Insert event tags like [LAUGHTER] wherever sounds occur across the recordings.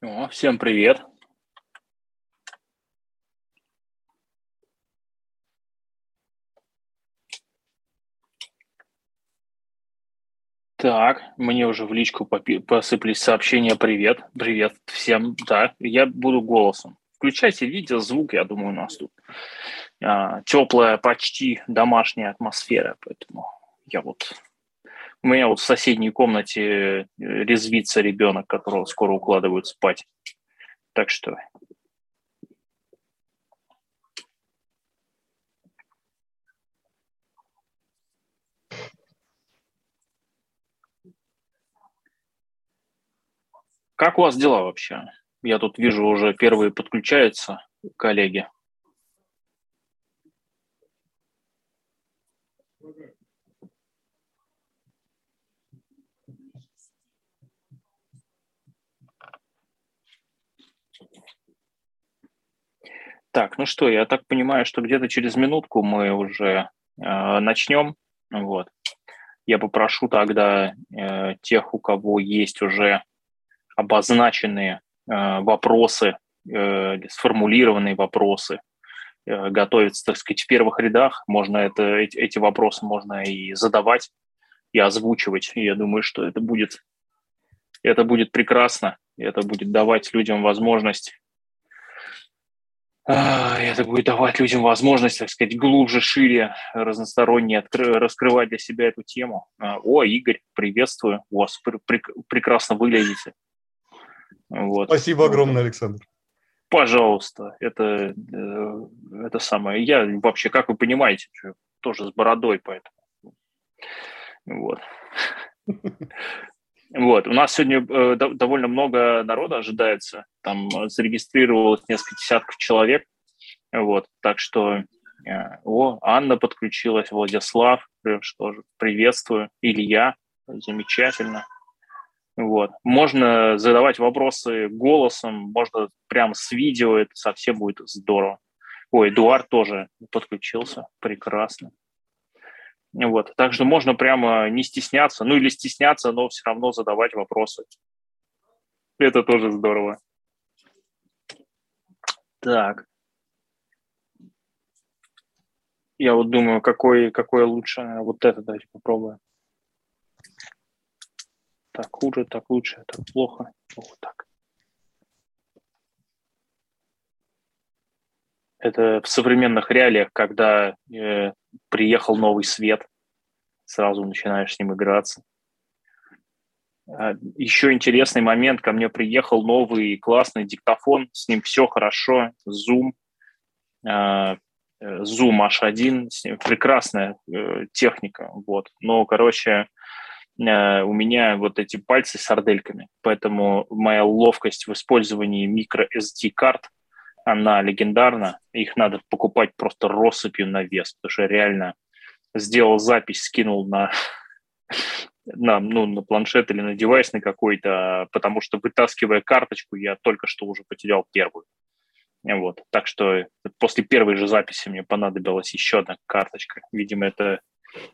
О, всем привет. Так, мне уже в личку посыпались сообщения «Привет, привет всем». Да, я буду голосом. Включайте видео, звук, я думаю, у нас тут а, теплая, почти домашняя атмосфера, поэтому я вот... У меня вот в соседней комнате э, резвится ребенок, которого скоро укладывают спать. Так что Как у вас дела вообще? Я тут вижу, уже первые подключаются коллеги. Так, ну что, я так понимаю, что где-то через минутку мы уже э, начнем. Вот. Я попрошу тогда э, тех, у кого есть уже обозначенные э, вопросы, э, сформулированные вопросы, э, готовятся, так сказать, в первых рядах. Можно это, эти, эти вопросы можно и задавать, и озвучивать. Я думаю, что это будет, это будет прекрасно, это будет давать людям возможность это будет давать людям возможность, так сказать, глубже, шире, разносторонне раскрывать для себя эту тему. А, о, Игорь, приветствую вас, прекрасно выглядите. Вот. Спасибо огромное, Александр. Пожалуйста, это, э, это самое. Я вообще, как вы понимаете, тоже с бородой, поэтому. Вот. [LAUGHS] Вот. У нас сегодня э, довольно много народа ожидается. Там зарегистрировалось несколько десятков человек. Вот. Так что э, о, Анна подключилась, Владислав, что же, приветствую. Илья, замечательно. Вот. Можно задавать вопросы голосом, можно прямо с видео, это совсем будет здорово. Ой, Эдуард тоже подключился, прекрасно. Вот. Так что можно прямо не стесняться, ну или стесняться, но все равно задавать вопросы. Это тоже здорово. Так. Я вот думаю, какой, какой лучше. Вот это давайте попробуем так хуже, так лучше, так плохо, вот так. Это в современных реалиях, когда э, приехал новый свет, сразу начинаешь с ним играться. А, еще интересный момент, ко мне приехал новый классный диктофон, с ним все хорошо, Zoom, а, Zoom H1, прекрасная э, техника, вот. Но, короче, Э, у меня вот эти пальцы с сардельками, поэтому моя ловкость в использовании микро SD карт, она легендарна. Их надо покупать просто россыпью на вес, потому что реально сделал запись, скинул на, [LAUGHS] на, ну, на планшет или на девайс на какой-то, потому что вытаскивая карточку, я только что уже потерял первую. Вот. Так что после первой же записи мне понадобилась еще одна карточка. Видимо, это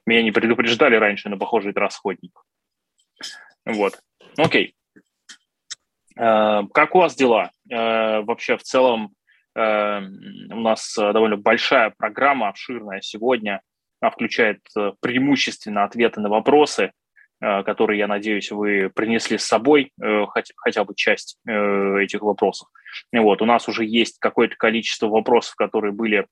меня не предупреждали раньше, но, похоже, это расходник. Вот. Окей. Э, как у вас дела? Э, вообще, в целом, у нас довольно большая программа, обширная сегодня. Она включает преимущественно ответы на вопросы, которые, я надеюсь, вы принесли с собой, хотя, хотя бы часть этих вопросов. Вот, у нас уже есть какое-то количество вопросов, которые были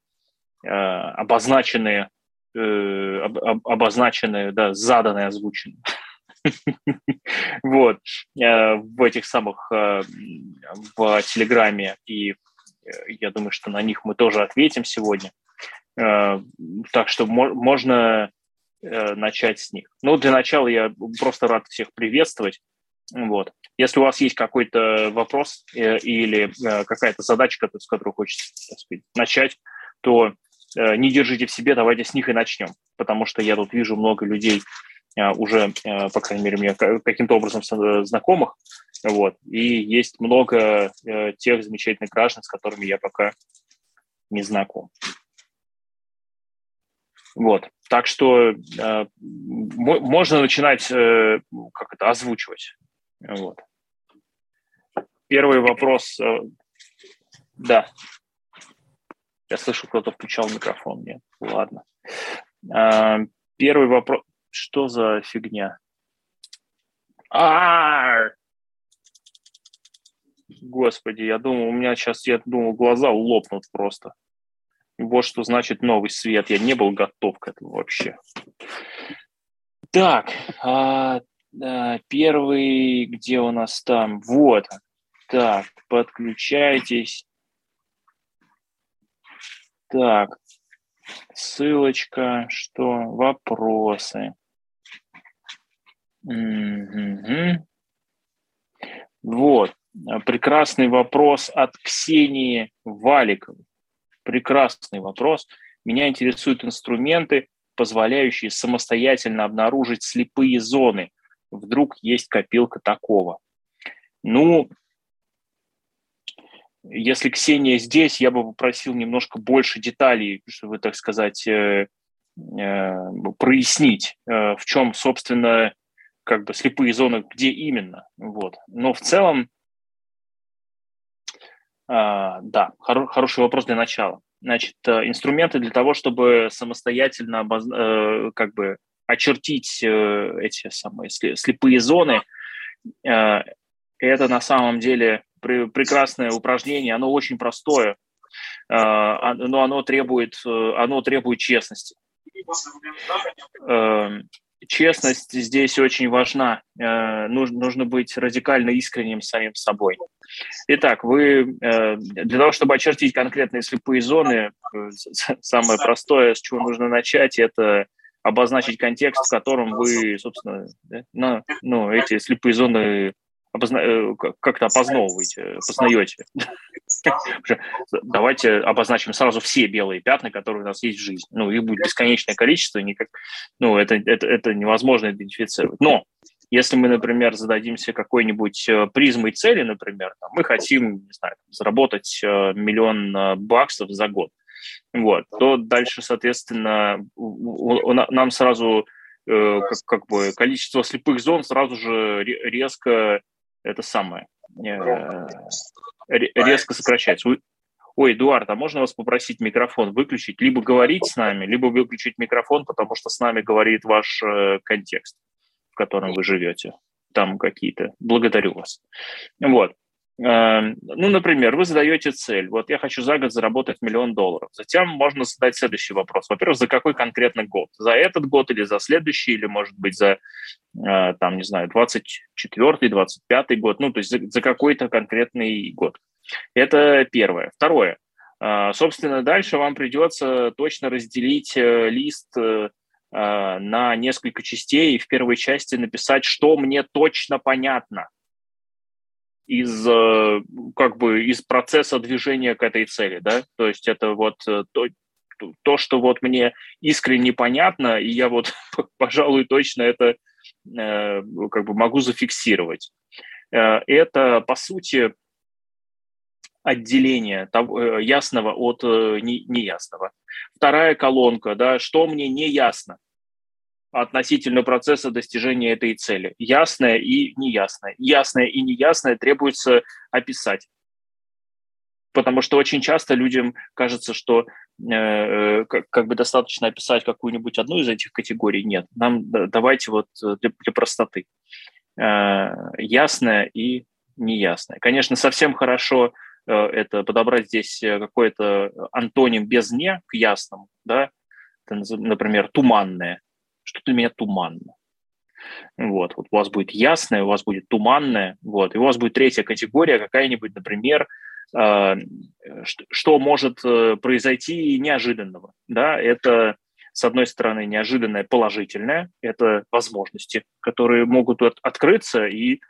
обозначены э, об, обозначены, да, заданы, озвучены. [LAUGHS] Вот. Э, в этих самых, э, в Телеграме, и э, я думаю, что на них мы тоже ответим сегодня. Так что можно начать с них. Ну, для начала я просто рад всех приветствовать. Вот. Если у вас есть какой-то вопрос или какая-то задачка, с которой хочется сказать, начать, то Э, не держите в себе, давайте с них и начнем. Потому что я тут вижу много людей, э, уже, э, по крайней мере, мне каким-то образом знакомых, вот, и есть много тех замечательных граждан, с которыми я пока не знаком. Вот, так что можно начинать, как это, озвучивать, вот. первый вопрос. Э, да. Я слышу, кто-то включал микрофон. Нет, ладно. А, первый вопрос. Что за фигня? А, Господи, я думал, у меня сейчас, я думал, глаза лопнут просто. Вот что значит новый свет. Я не был готов к этому вообще. Так, а, а, первый, где у нас там? Вот. Так, подключайтесь. Так, ссылочка, что? Вопросы. Угу. Вот, прекрасный вопрос от Ксении Валиковой. Прекрасный вопрос. Меня интересуют инструменты, позволяющие самостоятельно обнаружить слепые зоны. Вдруг есть копилка такого. Ну, если Ксения здесь, я бы попросил немножко больше деталей, чтобы, так сказать, э, э, прояснить, э, в чем, собственно, как бы слепые зоны, где именно. Вот. Но в целом, э, да, хор- хороший вопрос для начала. Значит, э, инструменты для того, чтобы самостоятельно обоз... э, как бы очертить э, эти самые слепые зоны, это на самом деле прекрасное упражнение, оно очень простое, а, но оно требует, оно требует честности. Честность здесь очень важна. Э, нужно, нужно быть радикально искренним самим собой. Итак, вы э, для того, чтобы очертить конкретные слепые зоны, самое простое, с чего нужно начать, это обозначить контекст, в котором вы, собственно, да, ну, эти слепые зоны опозна... Э, как-то опознавываете, познаете. [LAUGHS] Давайте обозначим сразу все белые пятна, которые у нас есть в жизни. Ну, их будет бесконечное количество, никак, ну, это, это, это невозможно идентифицировать. Но если мы, например, зададимся какой-нибудь э, призмой цели, например, там, мы хотим, не знаю, заработать э, миллион баксов за год, вот, то дальше, соответственно, нам сразу как, как бы количество слепых зон сразу же резко это самое, э, резко сокращается. Ой, Эдуард, а можно вас попросить микрофон выключить? Либо говорить с нами, либо выключить микрофон, потому что с нами говорит ваш э, контекст, в котором вы живете. Там какие-то. Благодарю вас. Вот. Эм, ну, например, вы задаете цель. Вот я хочу за год заработать миллион долларов. Затем можно задать следующий вопрос. Во-первых, за какой конкретно год? За этот год или за следующий, или, может быть, за, э, там, не знаю, 24-й, 25-й год. Ну, то есть за, за какой-то конкретный год. Это первое. Второе. Э, собственно, дальше вам придется точно разделить э, лист на несколько частей и в первой части написать, что мне точно понятно – из э, как бы из процесса движения к этой цели, да, то есть это вот э, то, то, что вот мне искренне понятно, и я вот, [LAUGHS] пожалуй, точно это э, как бы могу зафиксировать. Это, по сути, отделение того, ясного от неясного. Вторая колонка, да, что мне не ясно, относительно процесса достижения этой цели. Ясное и неясное. Ясное и неясное требуется описать. Потому что очень часто людям кажется, что э, э как, как бы достаточно описать какую-нибудь одну из этих категорий. Нет, нам давайте вот э, для, для простоты. Э, ясное и неясное. Конечно, совсем хорошо э, это подобрать здесь э, какой-то антоним без «не» к ясному, да, это, например, туманное, что-то у меня туманно. Вот, вот у вас будет ясное, у вас будет туманное, вот, и у вас будет третья категория какая-нибудь, например, э, что, что может э, произойти неожиданного, да, это с одной стороны неожиданное положительное, это возможности, которые могут от, открыться и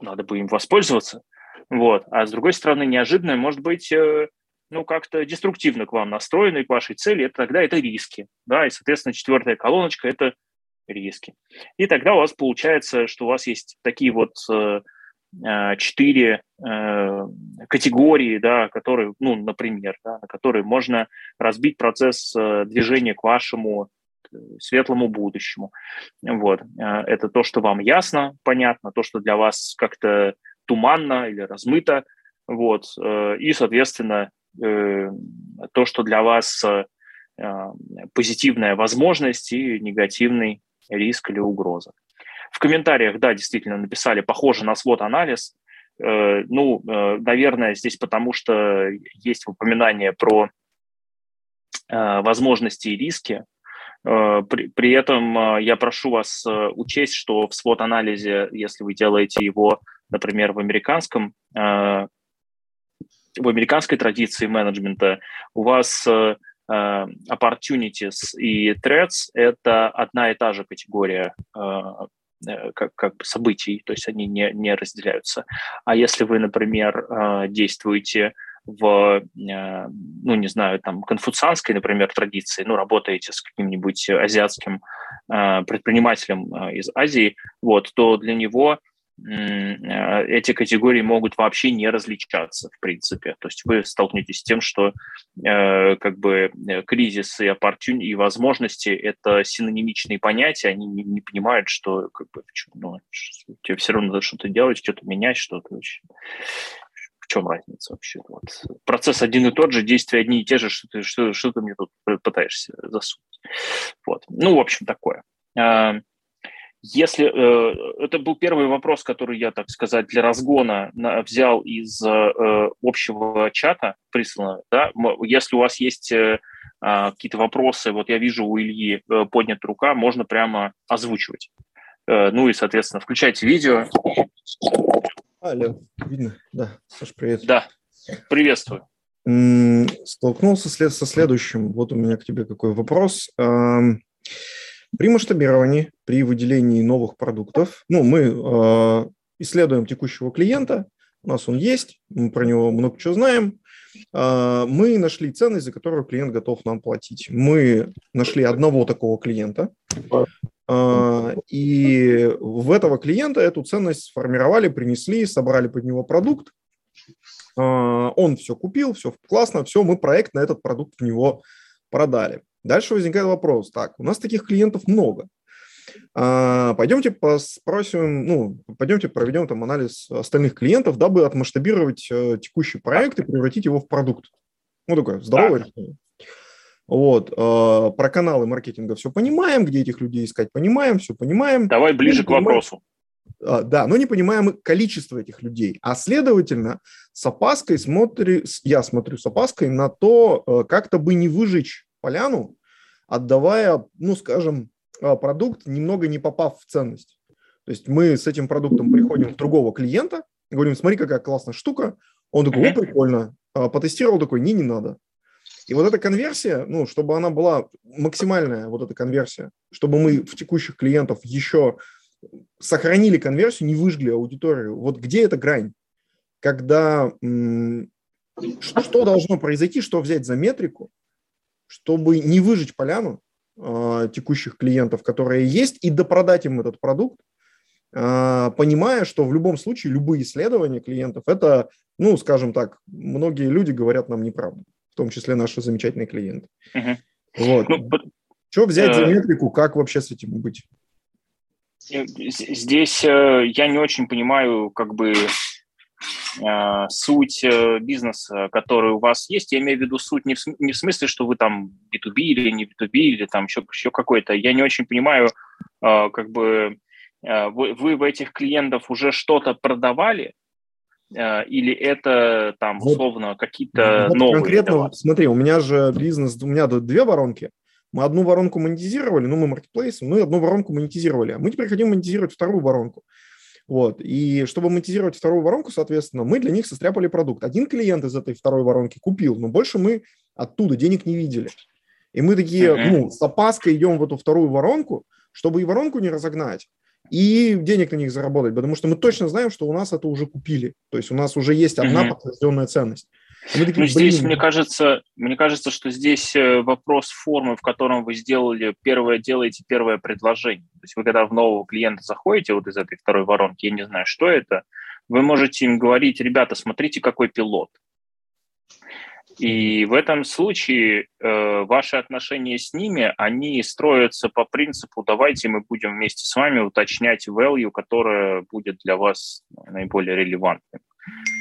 надо бы им воспользоваться, вот, а с другой стороны неожиданное может быть э, ну, как-то деструктивно к вам настроены, к вашей цели, это тогда это риски, да, и, соответственно, четвертая колоночка – это риски. И тогда у вас получается, что у вас есть такие вот э, э, четыре э, категории, да, которые, ну, например, да, на которые можно разбить процесс движения к вашему светлому будущему. Вот. Это то, что вам ясно, понятно, то, что для вас как-то туманно или размыто, вот, и, соответственно, то, что для вас позитивная возможность и негативный риск или угроза. В комментариях, да, действительно написали, похоже на свод-анализ. Ну, наверное, здесь потому что есть упоминание про возможности и риски, Э, при, при этом э, я прошу вас э, учесть, что в свод-анализе, если вы делаете его, например, в американском, в американской традиции менеджмента, у вас opportunities и threats – это одна и та же категория как, как бы событий, то есть они не, не разделяются. А если вы, например, действуете в, э, ну, не знаю, там, конфуцианской, например, традиции, ну, работаете с каким-нибудь азиатским э, предпринимателем э, из Азии, вот, то для него эти категории могут вообще не различаться, в принципе. То есть вы столкнетесь с тем, что э, как бы кризис и opportunity, и возможности – это синонимичные понятия, они не, не понимают, что как бы, ну, тебе все равно надо что-то делать, что-то менять, что-то чем разница вообще? Вот. Процесс один и тот же, действия одни и те же, что ты, что, что ты мне тут пытаешься засунуть. Вот. Ну, в общем, такое. Если э, это был первый вопрос, который я, так сказать, для разгона взял из э, общего чата присланного, да, если у вас есть э, а, какие-то вопросы, вот я вижу у Ильи поднята рука, можно прямо озвучивать. Ну и, соответственно, включайте видео. Алло, видно? Да, Саш, привет. Да, приветствую. Столкнулся со следующим. Вот у меня к тебе какой вопрос. При масштабировании, при выделении новых продуктов, ну, мы а, исследуем текущего клиента, у нас он есть, мы про него много чего знаем, а, мы нашли ценность, за которую клиент готов нам платить. Мы нашли одного такого клиента, а, и в этого клиента эту ценность сформировали, принесли, собрали под него продукт. А, он все купил, все классно, все, мы проект на этот продукт в него продали. Дальше возникает вопрос, так, у нас таких клиентов много. А, пойдемте спросим, ну, пойдемте проведем там анализ остальных клиентов, дабы отмасштабировать э, текущий проект и превратить его в продукт. Ну, такое здоровое решение. Вот, э, про каналы маркетинга все понимаем, где этих людей искать понимаем, все понимаем. Давай ближе к понимаем, вопросу. Э, да, но не понимаем количество этих людей. А следовательно, с опаской смотрю, я смотрю с опаской на то, э, как-то бы не выжечь поляну, отдавая, ну, скажем, э, продукт, немного не попав в ценность. То есть мы с этим продуктом приходим к другого клиента, говорим, смотри, какая классная штука. Он такой, о, прикольно. А, потестировал такой, не, не надо. И вот эта конверсия, ну, чтобы она была максимальная, вот эта конверсия, чтобы мы в текущих клиентов еще сохранили конверсию, не выжгли аудиторию. Вот где эта грань? Когда что должно произойти, что взять за метрику, чтобы не выжечь поляну э, текущих клиентов, которые есть, и допродать им этот продукт, э, понимая, что в любом случае любые исследования клиентов это, ну, скажем так, многие люди говорят нам неправду в том числе наши замечательные клиенты. Угу. Вот. Ну, Что взять за э, метрику, как вообще с этим быть? Здесь э, я не очень понимаю, как бы суть бизнеса, который у вас есть. Я имею в виду суть не в, не в смысле, что вы там B2B или не B2B, или там еще, еще какой-то. Я не очень понимаю, как бы вы, вы в этих клиентов уже что-то продавали, Э, или это там условно какие-то вот новые? Конкретно, товары? смотри, у меня же бизнес, у меня тут две воронки. Мы одну воронку монетизировали, ну, мы маркетплейс, мы одну воронку монетизировали. Мы теперь хотим монетизировать вторую воронку. Вот. И чтобы монетизировать вторую воронку, соответственно, мы для них состряпали продукт. Один клиент из этой второй воронки купил, но больше мы оттуда денег не видели. И мы такие, ну, с опаской идем в эту вторую воронку, чтобы и воронку не разогнать, и денег на них заработать, потому что мы точно знаем, что у нас это уже купили. То есть у нас уже есть одна подтвержденная ценность. Мы такие, ну, здесь, мне кажется, мне кажется, что здесь э, вопрос формы, в котором вы сделали первое, делаете первое предложение. То есть вы когда в нового клиента заходите вот из этой второй воронки, я не знаю, что это, вы можете им говорить, ребята, смотрите, какой пилот. И в этом случае э, ваши отношения с ними, они строятся по принципу «давайте мы будем вместе с вами уточнять value, которая будет для вас наиболее релевантным».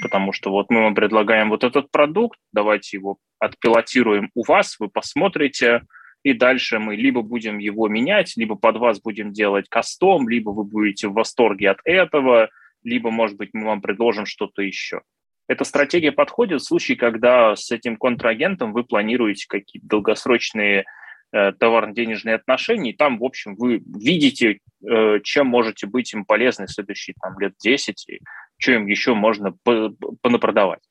Потому что вот мы вам предлагаем вот этот продукт, давайте его отпилотируем у вас, вы посмотрите, и дальше мы либо будем его менять, либо под вас будем делать кастом, либо вы будете в восторге от этого, либо, может быть, мы вам предложим что-то еще. Эта стратегия подходит в случае, когда с этим контрагентом вы планируете какие-то долгосрочные э, товарно-денежные отношения, и там, в общем, вы видите, э, чем можете быть им полезны в следующие там, лет 10, и что им еще можно понапродавать.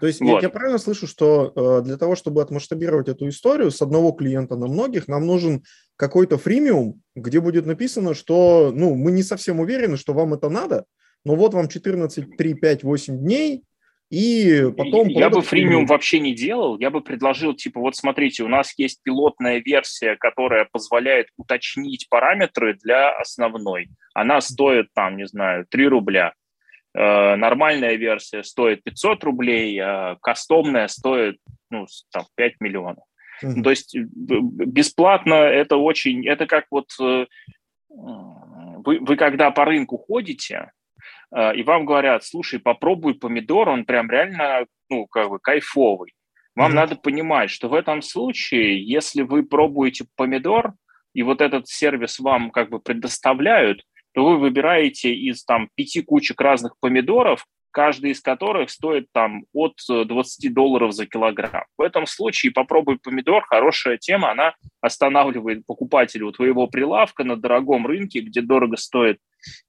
То есть вот. я, я правильно слышу, что э, для того, чтобы отмасштабировать эту историю с одного клиента на многих, нам нужен какой-то фримиум, где будет написано, что ну, мы не совсем уверены, что вам это надо, но вот вам 14, 3, 5, 8 дней, и потом... Я бы фримиум вообще не делал, я бы предложил, типа, вот смотрите, у нас есть пилотная версия, которая позволяет уточнить параметры для основной. Она стоит, там, не знаю, 3 рубля. Э, нормальная версия стоит 500 рублей, а кастомная стоит, ну, там, 5 миллионов. Mm-hmm. То есть бесплатно это очень... Это как вот... Э, вы, вы когда по рынку ходите, Э, и вам говорят, слушай, попробуй помидор, он прям реально, ну, как бы кайфовый. Вам mm-hmm. надо понимать, что в этом случае, если вы пробуете помидор, и вот этот сервис вам как бы предоставляют, то вы выбираете из там пяти кучек разных помидоров, каждый из которых стоит там от 20 э, долларов за килограмм. В этом случае попробуй помидор, хорошая тема, она останавливает покупателя у твоего прилавка на дорогом рынке, где дорого стоит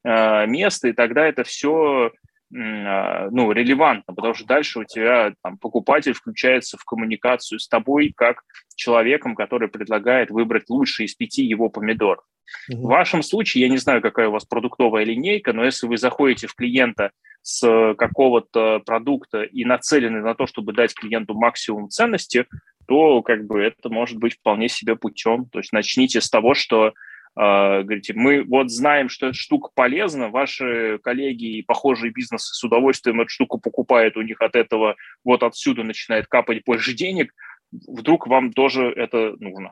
э, место, и тогда это все ну, релевантно, потому что дальше у тебя там, покупатель включается в коммуникацию с тобой как человеком, который предлагает выбрать лучший из пяти его помидоров. В вашем случае, я не знаю, какая у вас продуктовая линейка, но если вы заходите в клиента с какого-то продукта и нацелены на то, чтобы дать клиенту максимум ценности, то как бы это может быть вполне себе путем. То есть начните с того, что говорите, мы вот знаем, что эта штука полезна, ваши коллеги и похожие бизнесы с удовольствием эту штуку покупают, у них от этого вот отсюда начинает капать больше денег, вдруг вам тоже это нужно.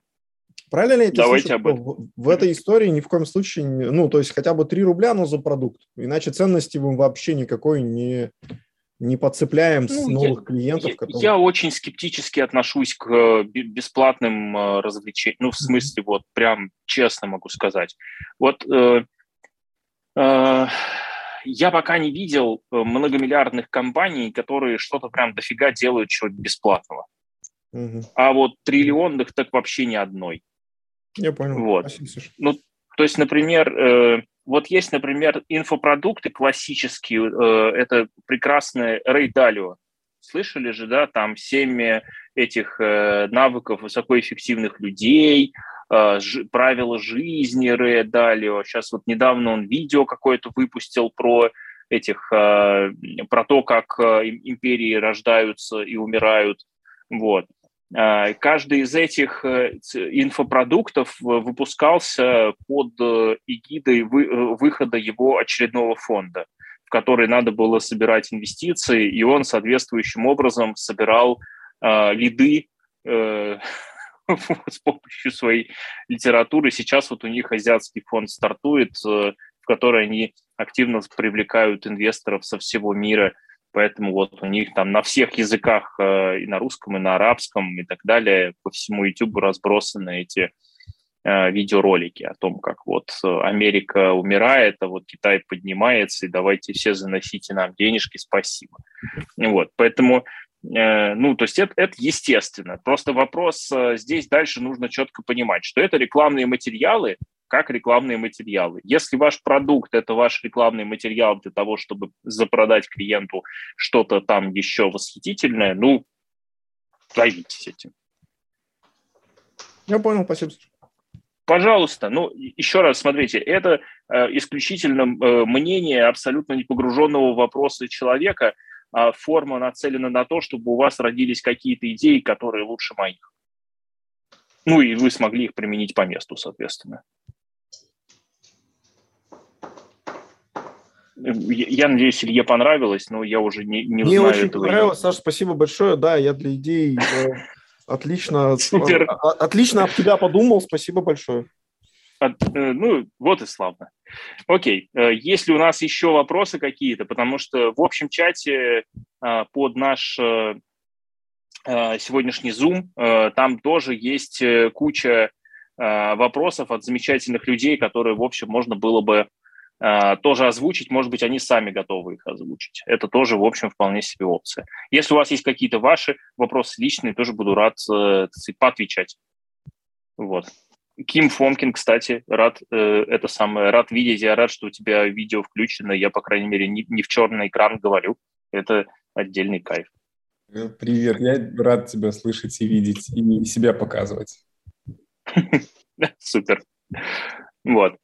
Правильно ли я Давайте слышу, об этом. В, в этой истории ни в коем случае, ну, то есть хотя бы 3 рубля, но за продукт. Иначе ценности мы вообще никакой не, не подцепляем ну, с новых я, клиентов. Которые... Я очень скептически отношусь к э, бесплатным э, развлечениям. Ну, в смысле, вот прям честно могу сказать. Вот э, э, я пока не видел э, многомиллиардных компаний, которые что-то прям дофига делают чего бесплатного. Угу. А вот триллионных так вообще ни одной. Я понял. Вот. Ну, то есть, например, э, вот есть, например, инфопродукты классические, э, это прекрасное Dalio. Слышали же, да, там семь этих э, навыков высокоэффективных людей, э, правила жизни Dalio. Сейчас вот недавно он видео какое-то выпустил про этих, про то, как империи рождаются и умирают. Вот. А, каждый из этих э, инфопродуктов выпускался под э, эгидой э, выхода его очередного фонда, в который надо было собирать инвестиции, и он соответствующим образом собирал лиды [LAUGHS] с помощью своей литературы. Сейчас вот у них азиатский фонд стартует, в который они активно привлекают инвесторов со всего мира – Поэтому вот у них там на всех языках, э, и на русском, и на арабском, и так далее, по всему YouTube разбросаны эти э, видеоролики о том, как вот Америка умирает, а вот Китай поднимается, и давайте все заносите нам денежки, спасибо. Вот, поэтому, э, ну, то есть это, это естественно. Просто вопрос здесь дальше нужно четко понимать, что это рекламные материалы, как рекламные материалы. Если ваш продукт – это ваш рекламный материал для того, чтобы запродать клиенту что-то там еще восхитительное, ну, займитесь этим. Я понял, спасибо. Пожалуйста, ну, еще раз, смотрите, это э, исключительно э, мнение абсолютно не погруженного в вопросы человека, а форма нацелена на то, чтобы у вас родились какие-то идеи, которые лучше моих. Ну, и вы смогли их применить по месту, соответственно. Я надеюсь, Илье понравилось, но я уже не, не Мне очень этого понравилось, Саша, спасибо большое. Да, я для идей э, отлично, Супер. отлично об тебя подумал. Спасибо большое. Ну, вот и славно. Окей, есть ли у нас еще вопросы какие-то? Потому что в общем чате под наш сегодняшний Zoom там тоже есть куча вопросов от замечательных людей, которые, в общем, можно было бы Э, тоже озвучить, может быть, они сами готовы их озвучить. Это тоже, в общем, вполне себе опция. Если у вас есть какие-то ваши вопросы личные, тоже буду рад э, поотвечать. Вот. Ким Фомкин, кстати, рад э, это самое, рад видеть, я рад, что у тебя видео включено, я, по крайней мере, не, не в черный экран говорю, это отдельный кайф. Привет, я рад тебя слышать и видеть, и себя показывать. [LAUGHS] Супер. Вот.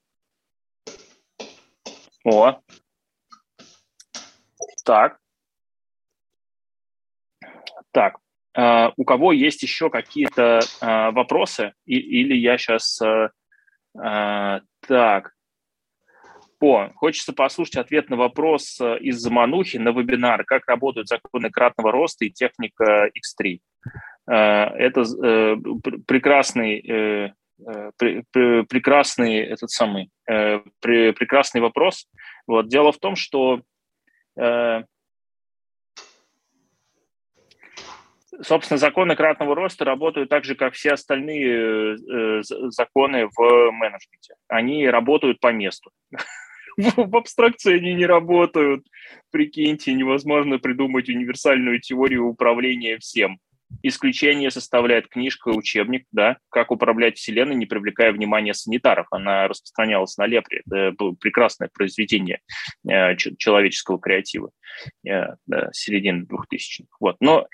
О. Так. Так. Uh, у кого есть еще какие-то uh, вопросы? И, или я сейчас... Uh, uh, так. О, хочется послушать ответ на вопрос из Заманухи на вебинар «Как работают законы кратного роста и техника X3». Это прекрасный Э, прекрасный этот самый э, прекрасный вопрос. Вот дело в том, что э, собственно законы кратного роста работают так же, как все остальные законы в менеджменте. Они работают по месту. [LAUGHS] В абстракции они не работают. Прикиньте, невозможно придумать универсальную теорию управления всем. Исключение составляет книжка, учебник, да, как управлять Вселенной, не привлекая внимания санитаров. Она распространялась на лепре. Это было прекрасное произведение э, человеческого креатива э, середины 2000-х. Вот. Но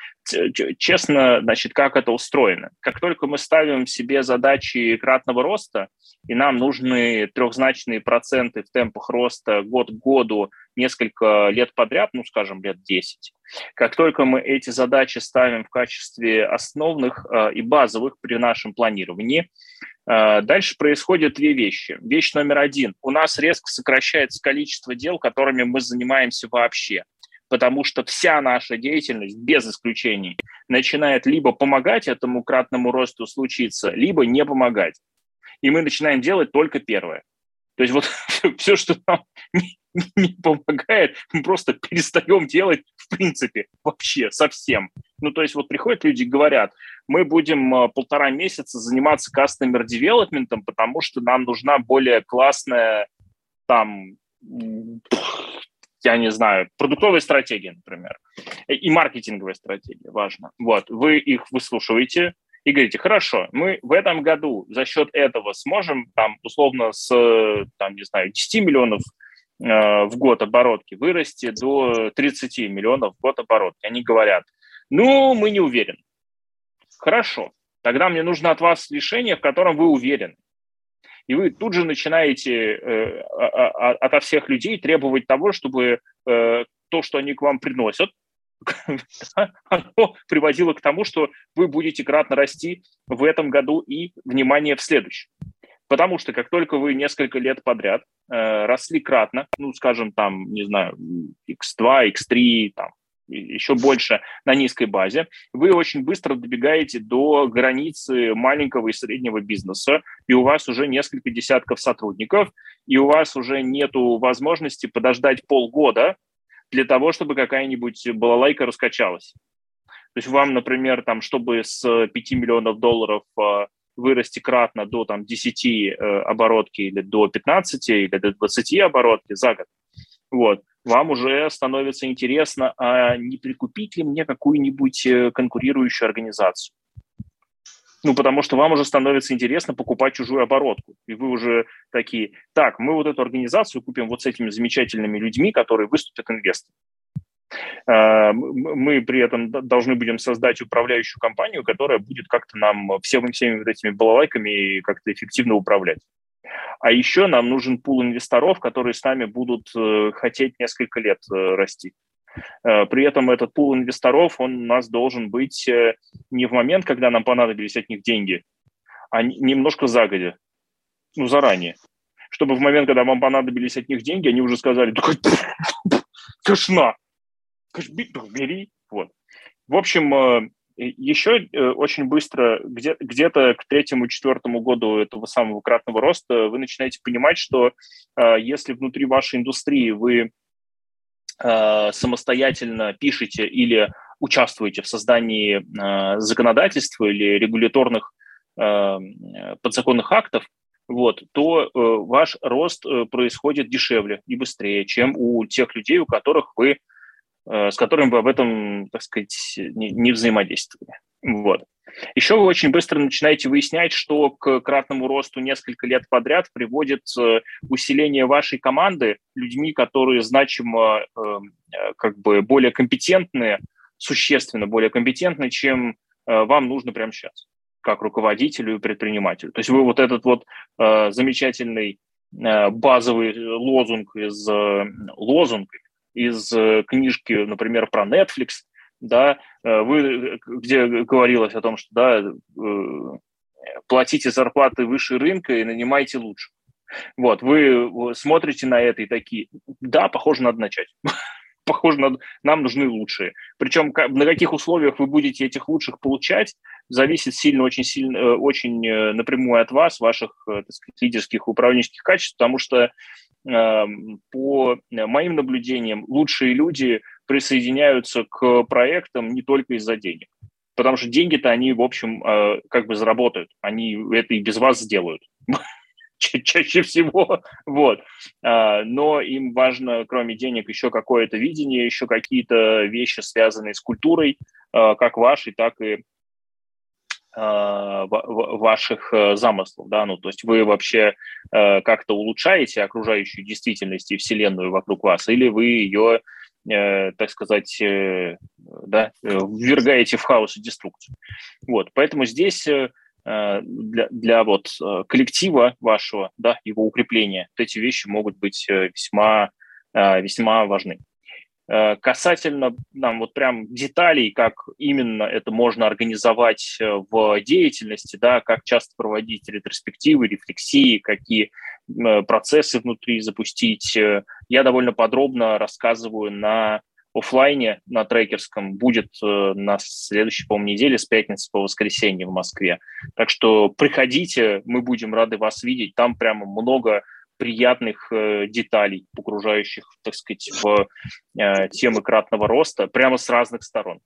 честно, значит, как это устроено? Как только мы ставим себе задачи кратного роста, и нам нужны трехзначные проценты в темпах роста год к году несколько лет подряд, ну, скажем, лет 10, как только мы эти задачи ставим в качестве основных э, и базовых при нашем планировании, э, дальше происходят две вещи. Вещь номер один. У нас резко сокращается количество дел, которыми мы занимаемся вообще потому что вся наша деятельность, без исключений, начинает либо помогать этому кратному росту случиться, либо не помогать. И мы начинаем делать только первое. То есть вот [LAUGHS] все, что нам [LAUGHS] не, не помогает, мы просто перестаем делать в принципе вообще совсем. Ну, то есть вот приходят люди и говорят, мы будем э, полтора месяца заниматься customer development, потому что нам нужна более классная там я не знаю, продуктовая стратегия, например, и маркетинговая стратегия, важно. Вот, вы их выслушиваете и говорите, хорошо, мы в этом году за счет этого сможем, там, условно, с, там, не знаю, 10 миллионов э, в год оборотки вырасти до 30 миллионов в год оборотки. Они говорят, ну, мы не уверены. Хорошо, тогда мне нужно от вас решение, в котором вы уверены и вы тут же начинаете э, а, а, а, ото всех людей требовать того, чтобы э, то, что они к вам приносят, [LAUGHS] оно приводило к тому, что вы будете кратно расти в этом году и, внимание, в следующем. Потому что как только вы несколько лет подряд э, росли кратно, ну, скажем, там, не знаю, x2, x3, там, еще больше на низкой базе, вы очень быстро добегаете до границы маленького и среднего бизнеса, и у вас уже несколько десятков сотрудников, и у вас уже нет возможности подождать полгода для того, чтобы какая-нибудь балалайка раскачалась. То есть вам, например, там, чтобы с 5 миллионов долларов а, вырасти кратно до там, 10 э, оборотки или до 15 или до 20 оборотки за год, вот, вам уже становится интересно, а не прикупить ли мне какую-нибудь э, конкурирующую организацию. Ну, потому что вам уже становится интересно покупать чужую оборотку. И вы уже такие, так, мы вот эту организацию купим вот с этими замечательными людьми, которые выступят инвесторами. А, мы при этом должны будем создать управляющую компанию, которая будет как-то нам всеми, всеми вот этими балалайками как-то эффективно управлять. А еще нам нужен пул инвесторов, которые с нами будут э, хотеть несколько лет э, расти. Э, при этом этот пул инвесторов, он у нас должен быть не в момент, когда нам понадобились от них деньги, а немножко загодя, ну, заранее. чтобы в момент, когда вам понадобились от них деньги, они уже сказали, кашна, бери. Вот. В общем, еще очень быстро, где- где-то к третьему-четвертому году этого самого кратного роста вы начинаете понимать, что если внутри вашей индустрии вы самостоятельно пишете или участвуете в создании э, законодательства или регуляторных э, подзаконных актов, вот, то э, ваш рост э, происходит дешевле и быстрее, чем у тех людей, у которых вы, э, с которыми вы об этом, так сказать, не, не взаимодействовали. Вот. Еще вы очень быстро начинаете выяснять, что к кратному росту несколько лет подряд приводит э, усиление вашей команды людьми, которые значимо э, э, как бы более компетентные, существенно более компетентны, чем вам нужно прямо сейчас, как руководителю и предпринимателю. То есть вы вот этот вот замечательный базовый лозунг из лозунг из книжки, например, про Netflix, да, э, вы, где говорилось о том, что да, э, платите зарплаты выше рынка и нанимайте лучше. Вот, вы смотрите на это и такие, да, похоже, надо начать. [LAUGHS] Похоже, надо, нам нужны лучшие. Причем на каких условиях вы будете этих лучших получать, зависит сильно, очень сильно, э, очень напрямую от вас, ваших, так сказать, лидерских управленческих качеств, потому что по моим наблюдениям лучшие люди присоединяются к проектам не только из-за денег. Потому что деньги-то они, в общем, э, как бы заработают. Они это и без вас сделают. [LAUGHS] чаще всего, вот. А, но им важно, кроме денег, еще какое-то видение, еще какие-то вещи, связанные с культурой, э, как вашей, так и э, ваших замыслов, да, ну, то есть вы вообще как-то улучшаете окружающую действительность и вселенную вокруг вас, или вы ее Э, так сказать, э, да, э, ввергаете в хаос и деструкцию. Вот, поэтому здесь для, для вот коллектива вашего, да, его укрепления, вот эти вещи могут быть весьма, весьма важны. Касательно нам вот прям деталей, как именно это можно организовать в деятельности, да, как часто проводить ретроспективы, рефлексии, какие Э, процессы внутри запустить. Э, я довольно подробно рассказываю на офлайне, на трекерском. Будет э, на следующей, по неделе с пятницы по воскресенье в Москве. Так что приходите, мы будем рады вас видеть. Там прямо много приятных э, деталей, погружающих, так сказать, в э, темы кратного роста прямо с разных сторон.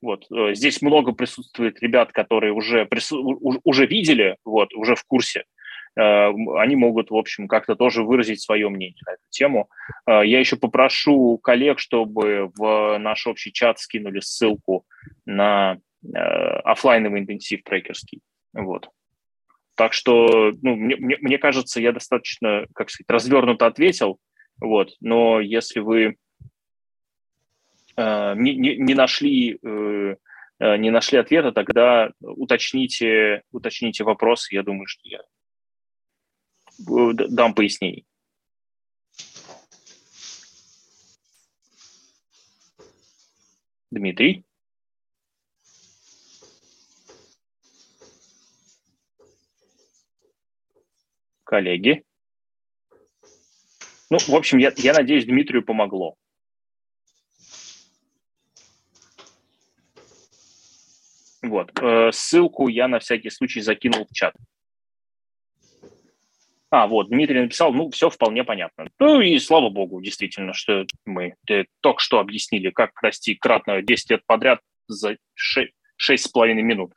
Вот. Э, здесь много присутствует ребят, которые уже, прису... уже видели, вот, уже в курсе Э, они могут, в общем, как-то тоже выразить свое мнение на эту тему. Э, я еще попрошу коллег, чтобы в наш общий чат скинули ссылку на офлайновый интенсив трекерский. Вот. Так что, ну, мне, мне, мне кажется, я достаточно, как сказать, развернуто ответил. Вот. Но если вы э, не, не, не нашли э, не нашли ответа, тогда уточните, уточните вопрос. Я думаю, что я Э, дам пояснений. Дмитрий? Коллеги? Ну, в общем, я, я надеюсь, Дмитрию помогло. Вот. Э, ссылку я на всякий случай закинул в чат. А, вот, Дмитрий написал, ну, все вполне понятно. Ну и слава богу, действительно, что мы э, только что объяснили, как расти кратно 10 лет подряд за 6,5 минут.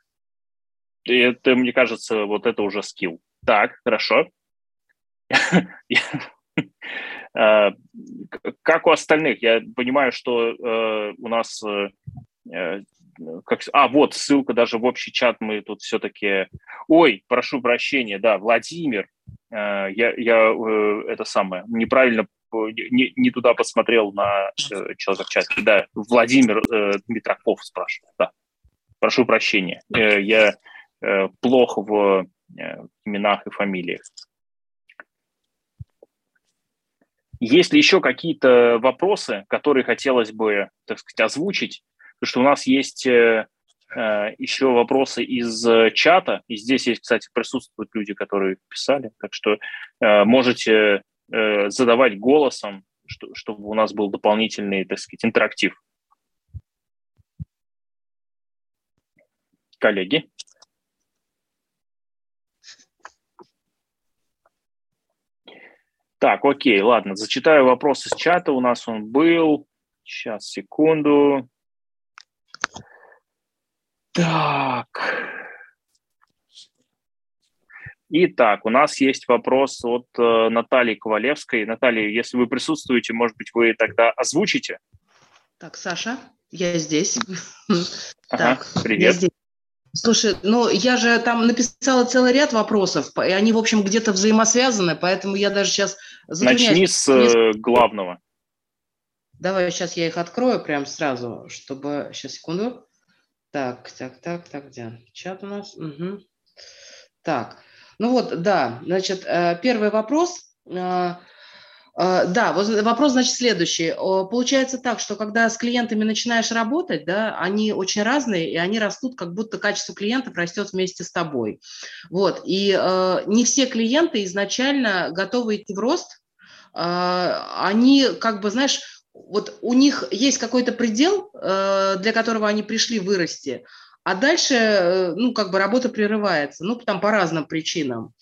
И это, мне кажется, вот это уже скилл. Так, хорошо. Э, как у остальных? Я понимаю, что э, у нас как, а, вот ссылка даже в общий чат мы тут все-таки... Ой, прошу прощения, да, Владимир, э, я, я э, это самое, неправильно, э, не, не туда посмотрел на э, человека в чате. Да, Владимир э, Дмитраков спрашивает, да. Прошу прощения, э, я э, плохо в э, именах и фамилиях. Есть ли еще какие-то вопросы, которые хотелось бы, так сказать, озвучить? Потому что у нас есть э, еще вопросы из чата. И здесь есть, кстати, присутствуют люди, которые писали. Так что можете задавать голосом, чтобы у нас был дополнительный, так сказать, интерактив. Коллеги. Так, окей, ладно, зачитаю вопрос из чата. У нас он был. Сейчас, секунду. Так. Итак, у нас есть вопрос от э, Натальи Ковалевской. Наталья, если вы присутствуете, может быть, вы тогда озвучите? Так, Саша, я здесь. Ага, так, привет. Я Слушай, ну я же там написала целый ряд вопросов, и они, в общем, где-то взаимосвязаны, поэтому я даже сейчас... Начни с э, главного. Давай сейчас я их открою прямо сразу, чтобы... Сейчас, секунду. Так, так, так, так, где? Чат у нас. Угу. Так, ну вот, да, значит, э, первый вопрос. Э, да, вопрос, значит, следующий. Получается так, что когда с клиентами начинаешь работать, да, они очень разные, и они растут, как будто качество клиентов растет вместе с тобой. Вот, и э, не все клиенты изначально готовы идти в рост, э, они, как бы, знаешь, вот у них есть какой-то предел, э, для которого они пришли вырасти, а дальше, э, ну, как бы работа прерывается, ну, там по разным причинам.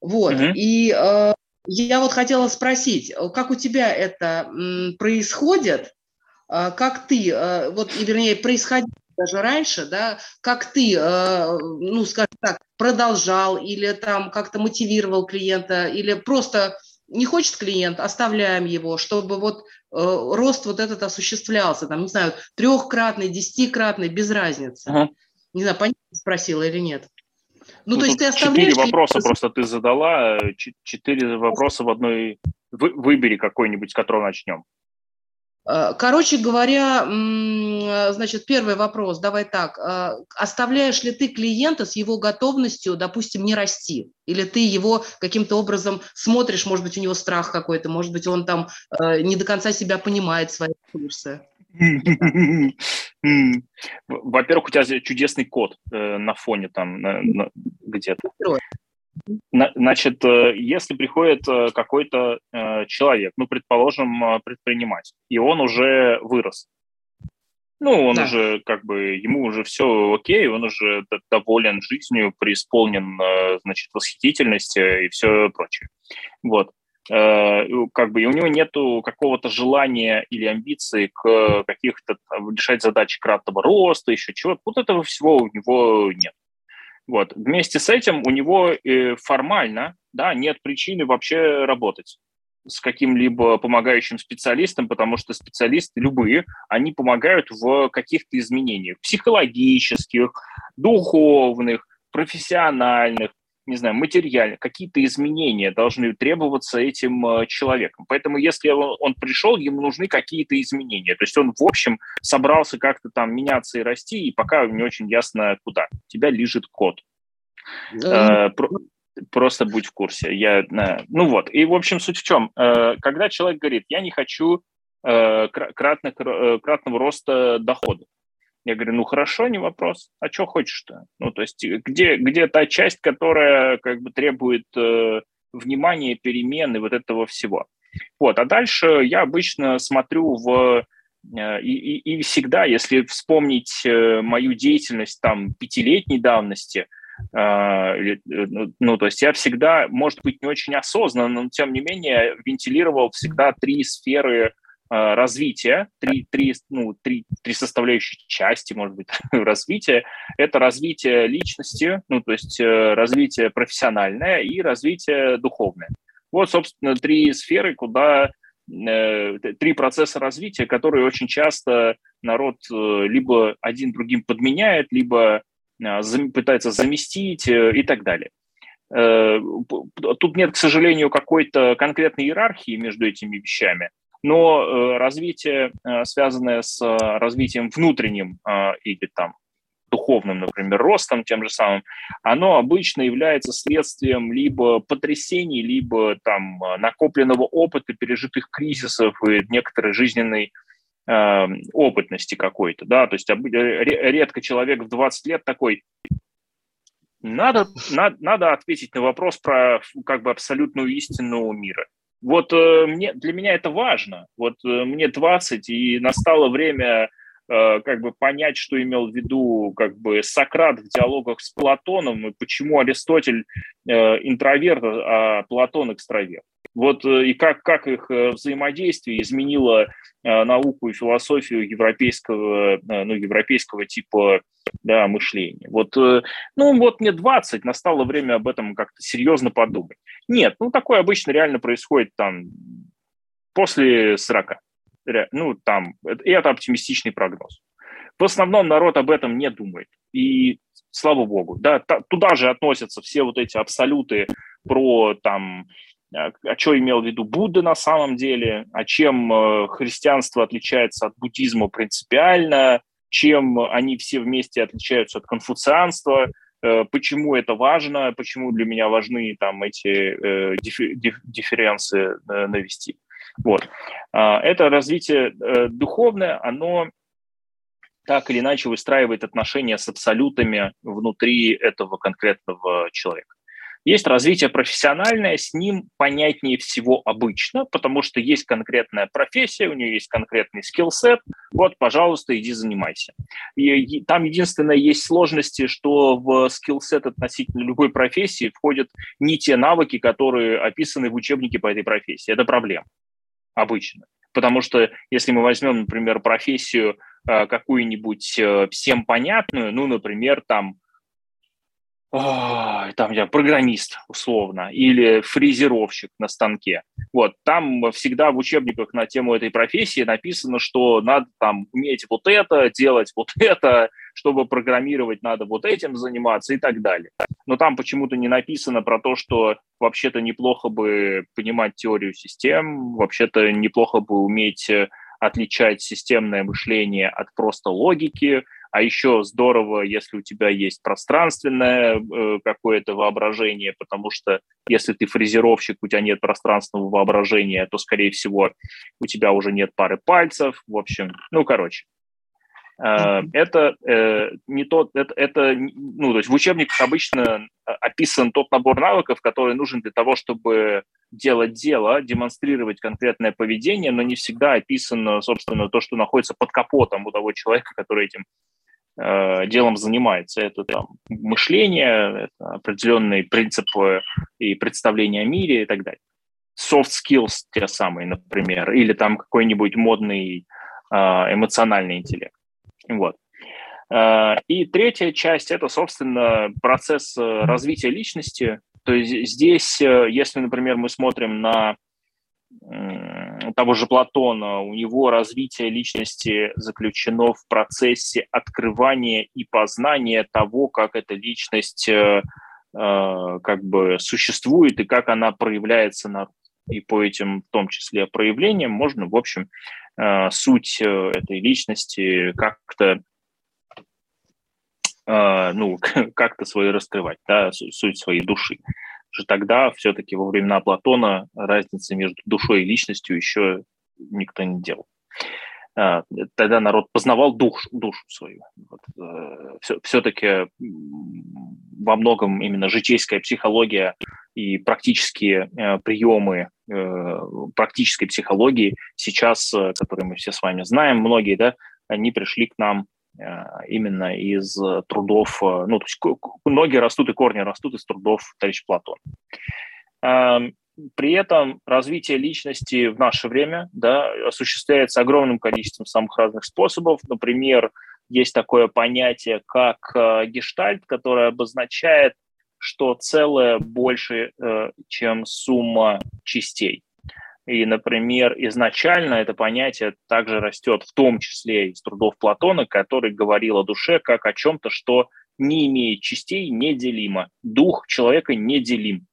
Вот, uh-huh. и э, я вот хотела спросить, э, как у тебя это происходит, а, как ты, э, вот, вернее, происходило даже раньше, да, как ты, э, ну, скажем так, продолжал или там как-то мотивировал клиента, или просто не хочет клиент, оставляем его, чтобы вот рост вот этот осуществлялся, там, не знаю, трехкратный, десятикратный, без разницы. Uh-huh. Не знаю, понятно спросила или нет. Ну, ну то есть ты оставляешь... Четыре вопроса просто ты задала, э, четыре вопроса в одной... Вы, выбери какой-нибудь, с которого начнем. Э, короче говоря, э, значит, первый вопрос, давай так. Оставляешь ли ты клиента с его готовностью, допустим, не расти? Или ты его каким-то образом смотришь, может быть, у него страх какой-то, может быть, он там не до конца себя понимает, свои ресурсы? Во-первых, у тебя чудесный код э, на фоне там где-то. Значит, э, если приходит э, какой-то человек, ну, предположим, предприниматель, и он уже вырос, ну, он да. уже как бы, ему уже все окей, он уже доволен жизнью, преисполнен, значит, восхитительности и все прочее. Вот. Э, как бы и у него нету какого-то желания или амбиции к каких-то решать задачи кратного роста, еще чего-то. Вот этого всего у него нет. Вот. Вместе с этим у него э, формально да, нет причины вообще работать с каким-либо помогающим специалистом, потому что специалисты любые, они помогают в каких-то изменениях психологических, духовных, профессиональных, не знаю, материально, какие-то изменения должны требоваться этим э, человеком. Поэтому если он, он пришел, ему нужны какие-то изменения. То есть он, в общем, собрался как-то там меняться и расти, и пока не очень ясно, куда. Тебя лежит код. Э, про, просто будь в курсе. Я, э, ну вот, и, в общем, суть в чем? Э, когда человек говорит, я не хочу э, кратно, э, кратного роста дохода, я говорю, ну хорошо, не вопрос. А что хочешь-то? Ну, то есть где, где та часть, которая как бы требует э, внимания, перемены, вот этого всего. Вот, а дальше я обычно смотрю в э, и, и, и всегда, если вспомнить э, мою деятельность там пятилетней давности, э, ну, ну, то есть я всегда, может быть, не очень осознанно, но тем не менее вентилировал всегда три сферы Э, развития, три, три, ну, три, три составляющие части, может быть, [LAUGHS] развития. Это развитие личности, ну, то есть э, развитие профессиональное и развитие духовное. Вот, собственно, три сферы, куда э, три процесса развития, которые очень часто народ либо один другим подменяет, либо пытается заместить и так далее. Тут нет, к сожалению, какой-то конкретной иерархии между этими вещами, но э, развитие, э, связанное с э, развитием внутренним или там духовным, например, ростом тем же самым, оно обычно является следствием либо потрясений, либо там накопленного опыта, пережитых кризисов и некоторой жизненной опытности какой-то, да, то есть редко человек в 20 лет такой, надо, надо, надо ответить на вопрос про как бы абсолютную истину мира. Вот э, мне, для меня это важно. Вот э, мне 20, и настало время э, как бы понять, что имел в виду как бы Сократ в диалогах с Платоном, и почему Аристотель интроверт, а Платон экстраверт. Вот э, и как, как их э, взаимодействие изменило э, науку и философию европейского, ну, европейского типа да, мышления. Вот, ну вот мне 20, настало время об этом как-то серьезно подумать. Нет, ну такое обычно реально происходит там после 40. Ну там, и это оптимистичный прогноз. В основном народ об этом не думает. И слава богу, да, туда же относятся все вот эти абсолюты про там а, а что имел в виду Будда на самом деле, а чем э, христианство отличается от буддизма принципиально, чем они все вместе отличаются от конфуцианства, э, почему это важно, почему для меня важны там эти э, дифференции навести. Вот. А, это развитие духовное, оно так или иначе выстраивает отношения с абсолютами внутри этого конкретного человека. Есть развитие профессиональное, с ним понятнее всего обычно, потому что есть конкретная профессия, у нее есть конкретный скиллсет, вот, пожалуйста, иди занимайся. И, там единственное есть сложности, что в скиллсет относительно любой профессии входят не те навыки, которые описаны в учебнике по этой профессии. Это проблема обычно. Потому что если мы возьмем, например, профессию э, какую-нибудь э, всем понятную, ну, например, там там я программист условно или фрезеровщик на станке. Вот там всегда в учебниках на тему этой профессии написано, что надо там уметь вот это, делать вот [LAUGHS] это, чтобы программировать надо вот этим заниматься и так далее. Но там почему-то не написано про то, что вообще-то неплохо бы понимать теорию систем, вообще-то неплохо бы уметь э, отличать системное мышление от просто логики, а еще здорово, если у тебя есть пространственное э, какое-то воображение, потому что если ты фрезеровщик, у тебя нет пространственного воображения, то, скорее всего, у тебя уже нет пары пальцев. В общем, ну, короче. Э, это э, не тот, это, это, ну, то есть в учебниках обычно описан тот набор навыков, который нужен для того, чтобы делать дело, демонстрировать конкретное поведение, но не всегда описано, собственно, то, что находится под капотом у того человека, который этим Э, делом занимается. Это там, мышление, это определенные принципы и представления о мире и так далее. Soft skills те самые, например, или там какой-нибудь модный э, эмоциональный интеллект. Вот. Э, и третья часть – это, собственно, процесс развития личности. То есть здесь, если, например, мы смотрим на того же Платона, у него развитие личности заключено в процессе открывания и познания того, как эта личность э, э, как бы существует и как она проявляется на и по этим, в том числе, проявлениям, можно, в общем, э, суть этой личности как-то ну, [LAUGHS] как-то свою раскрывать, да, суть своей души же тогда все-таки во времена Платона разницы между душой и личностью еще никто не делал. А, тогда народ познавал душ, душу свою. Вот, э, все-таки во многом именно житейская психология и практические э, приемы э, практической психологии сейчас, которые мы все с вами знаем, многие, да, они пришли к нам именно из трудов, э, ну, то есть ноги растут и корни растут из трудов товарища Платона. Эм, при этом развитие личности в наше время да, осуществляется огромным количеством самых разных способов. Например, есть такое понятие, как э, гештальт, которое обозначает, что целое больше, чем сумма частей. И, например, изначально это понятие также растет в том числе из трудов Платона, который говорил о душе как о чем-то, что не имеет частей, неделимо. Дух человека неделим.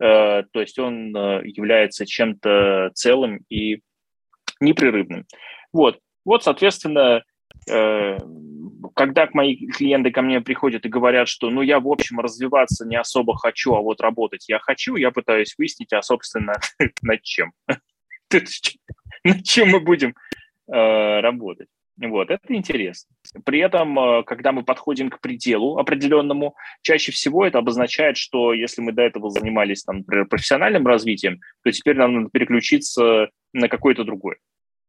Э, то есть он э, является чем-то целым и непрерывным. Вот, вот соответственно, когда мои клиенты ко мне приходят и говорят, что ну я, в общем, развиваться не особо хочу, а вот работать я хочу, я пытаюсь выяснить, а, собственно, [LAUGHS] над чем. [LAUGHS] Над чем мы будем э, работать. Вот, это интересно. При этом, э, когда мы подходим к пределу определенному, чаще всего это обозначает, что если мы до этого занимались, там, например, профессиональным развитием, то теперь нам надо переключиться на какой-то другой,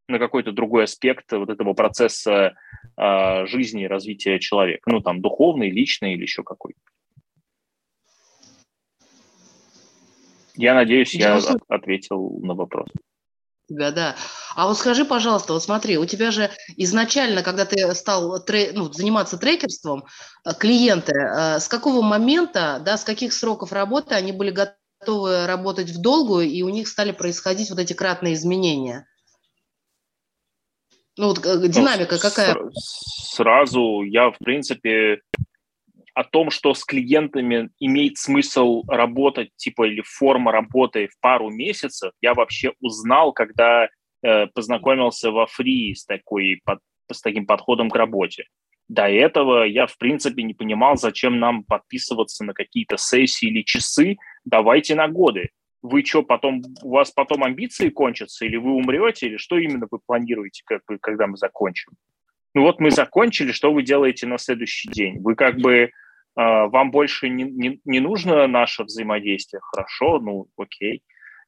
на какой-то другой аспект вот этого процесса э, жизни и развития человека. Ну, там, духовный, личный или еще какой. Я надеюсь, я ответил на вопрос тебя, да. А вот скажи, пожалуйста, вот смотри, у тебя же изначально, когда ты стал тре- ну, заниматься трекерством, э, клиенты, э, с какого момента, да, с каких сроков работы они были готовы работать в долгую, и у них стали происходить вот эти кратные изменения? Ну вот э, динамика ну, какая? Сразу я, в принципе, о том, что с клиентами имеет смысл работать, типа, или форма работы в пару месяцев, я вообще узнал, когда э, познакомился во фри с, такой, под, с таким подходом к работе. До этого я, в принципе, не понимал, зачем нам подписываться на какие-то сессии или часы. Давайте на годы. Вы что, потом, у вас потом амбиции кончатся, или вы умрете, или что именно вы планируете, как бы, когда мы закончим? Ну вот мы закончили, что вы делаете на следующий день? Вы как бы а, вам больше не, не, не нужно наше взаимодействие, хорошо, ну окей.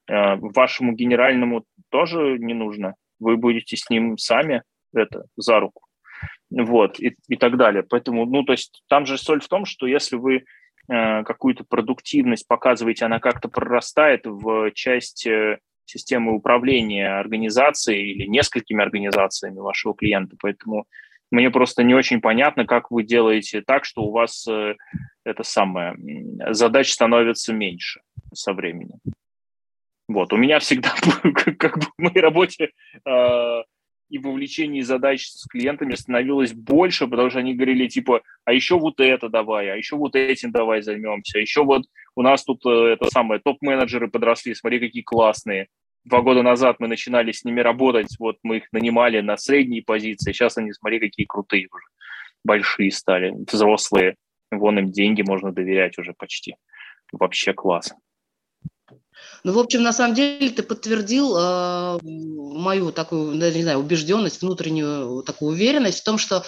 А, вашему генеральному тоже не нужно. Вы будете с ним сами это за руку. Вот, и, и так далее. Поэтому, ну, то есть там же соль в том, что если вы какую-то продуктивность показываете, она как-то прорастает в часть э, системы управления организацией или несколькими организациями вашего клиента. Поэтому мне просто не очень понятно, как вы делаете так, что у вас э, это самое задач становится меньше со временем. Вот, у меня всегда, [LAUGHS] как бы в моей работе э, и вовлечении задач с клиентами становилось больше, потому что они говорили, типа, а еще вот это давай, а еще вот этим давай займемся, а еще вот у нас тут э, это самое, топ-менеджеры подросли, смотри, какие классные два года назад мы начинали с ними работать, вот мы их нанимали на средние позиции, сейчас они, смотри, какие крутые уже, большие стали, взрослые, вон им деньги можно доверять уже почти. Вообще класс. Ну, в общем, на самом деле ты подтвердил э, мою такую, не знаю, убежденность, внутреннюю такую уверенность в том, что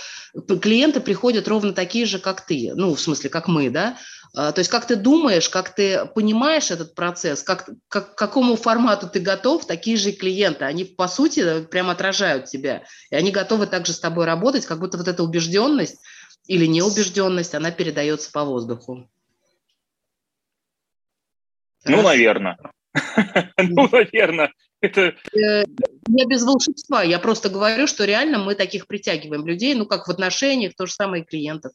клиенты приходят ровно такие же, как ты, ну, в смысле, как мы, да, а, то есть как ты думаешь, как ты понимаешь этот процесс, как, как, к какому формату ты готов, такие же клиенты. Они, по сути, прям отражают тебя. И они готовы также с тобой работать, как будто вот эта убежденность или неубежденность, она передается по воздуху. Ну, наверное. [LAUGHS] Ну, наверное. Это... Э, я без волшебства. Я просто говорю, что реально мы таких притягиваем людей, ну, как в отношениях, то же самое и клиентов.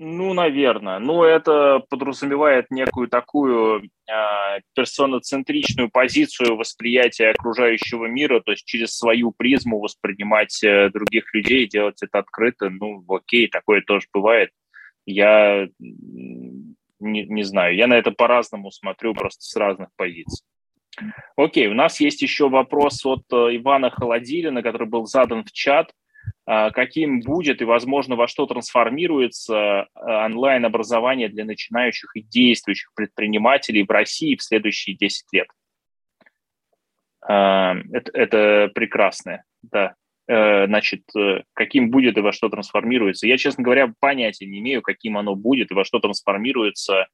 Ну, наверное. Ну, это подразумевает некую такую э, персоноцентричную позицию восприятия окружающего мира, то есть через свою призму воспринимать э, других людей, делать это открыто. Ну, окей, такое тоже бывает. Я не, не знаю, я на это по-разному смотрю, просто с разных позиций. Окей, у нас есть еще вопрос от э, Ивана Холодилина, который был задан в чат. А, каким будет и, возможно, во что трансформируется а, онлайн-образование для начинающих и действующих предпринимателей в России в следующие 10 лет. А, это, это прекрасно, да. Э, значит, э, каким будет и во что трансформируется. Я, честно говоря, понятия не имею, каким оно будет и во что трансформируется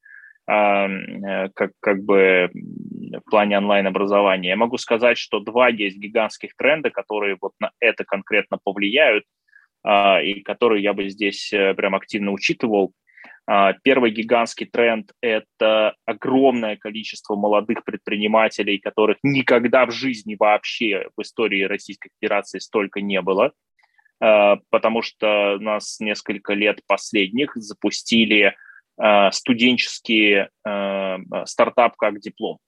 э, как, как бы в плане онлайн-образования. Я могу сказать, что два есть гигантских тренда, которые вот на это конкретно повлияют, а, и которые я бы здесь прям активно учитывал. А, первый гигантский тренд – это огромное количество молодых предпринимателей, которых никогда в жизни вообще в истории Российской Федерации столько не было, а, потому что нас несколько лет последних запустили студенческие стартап как диплом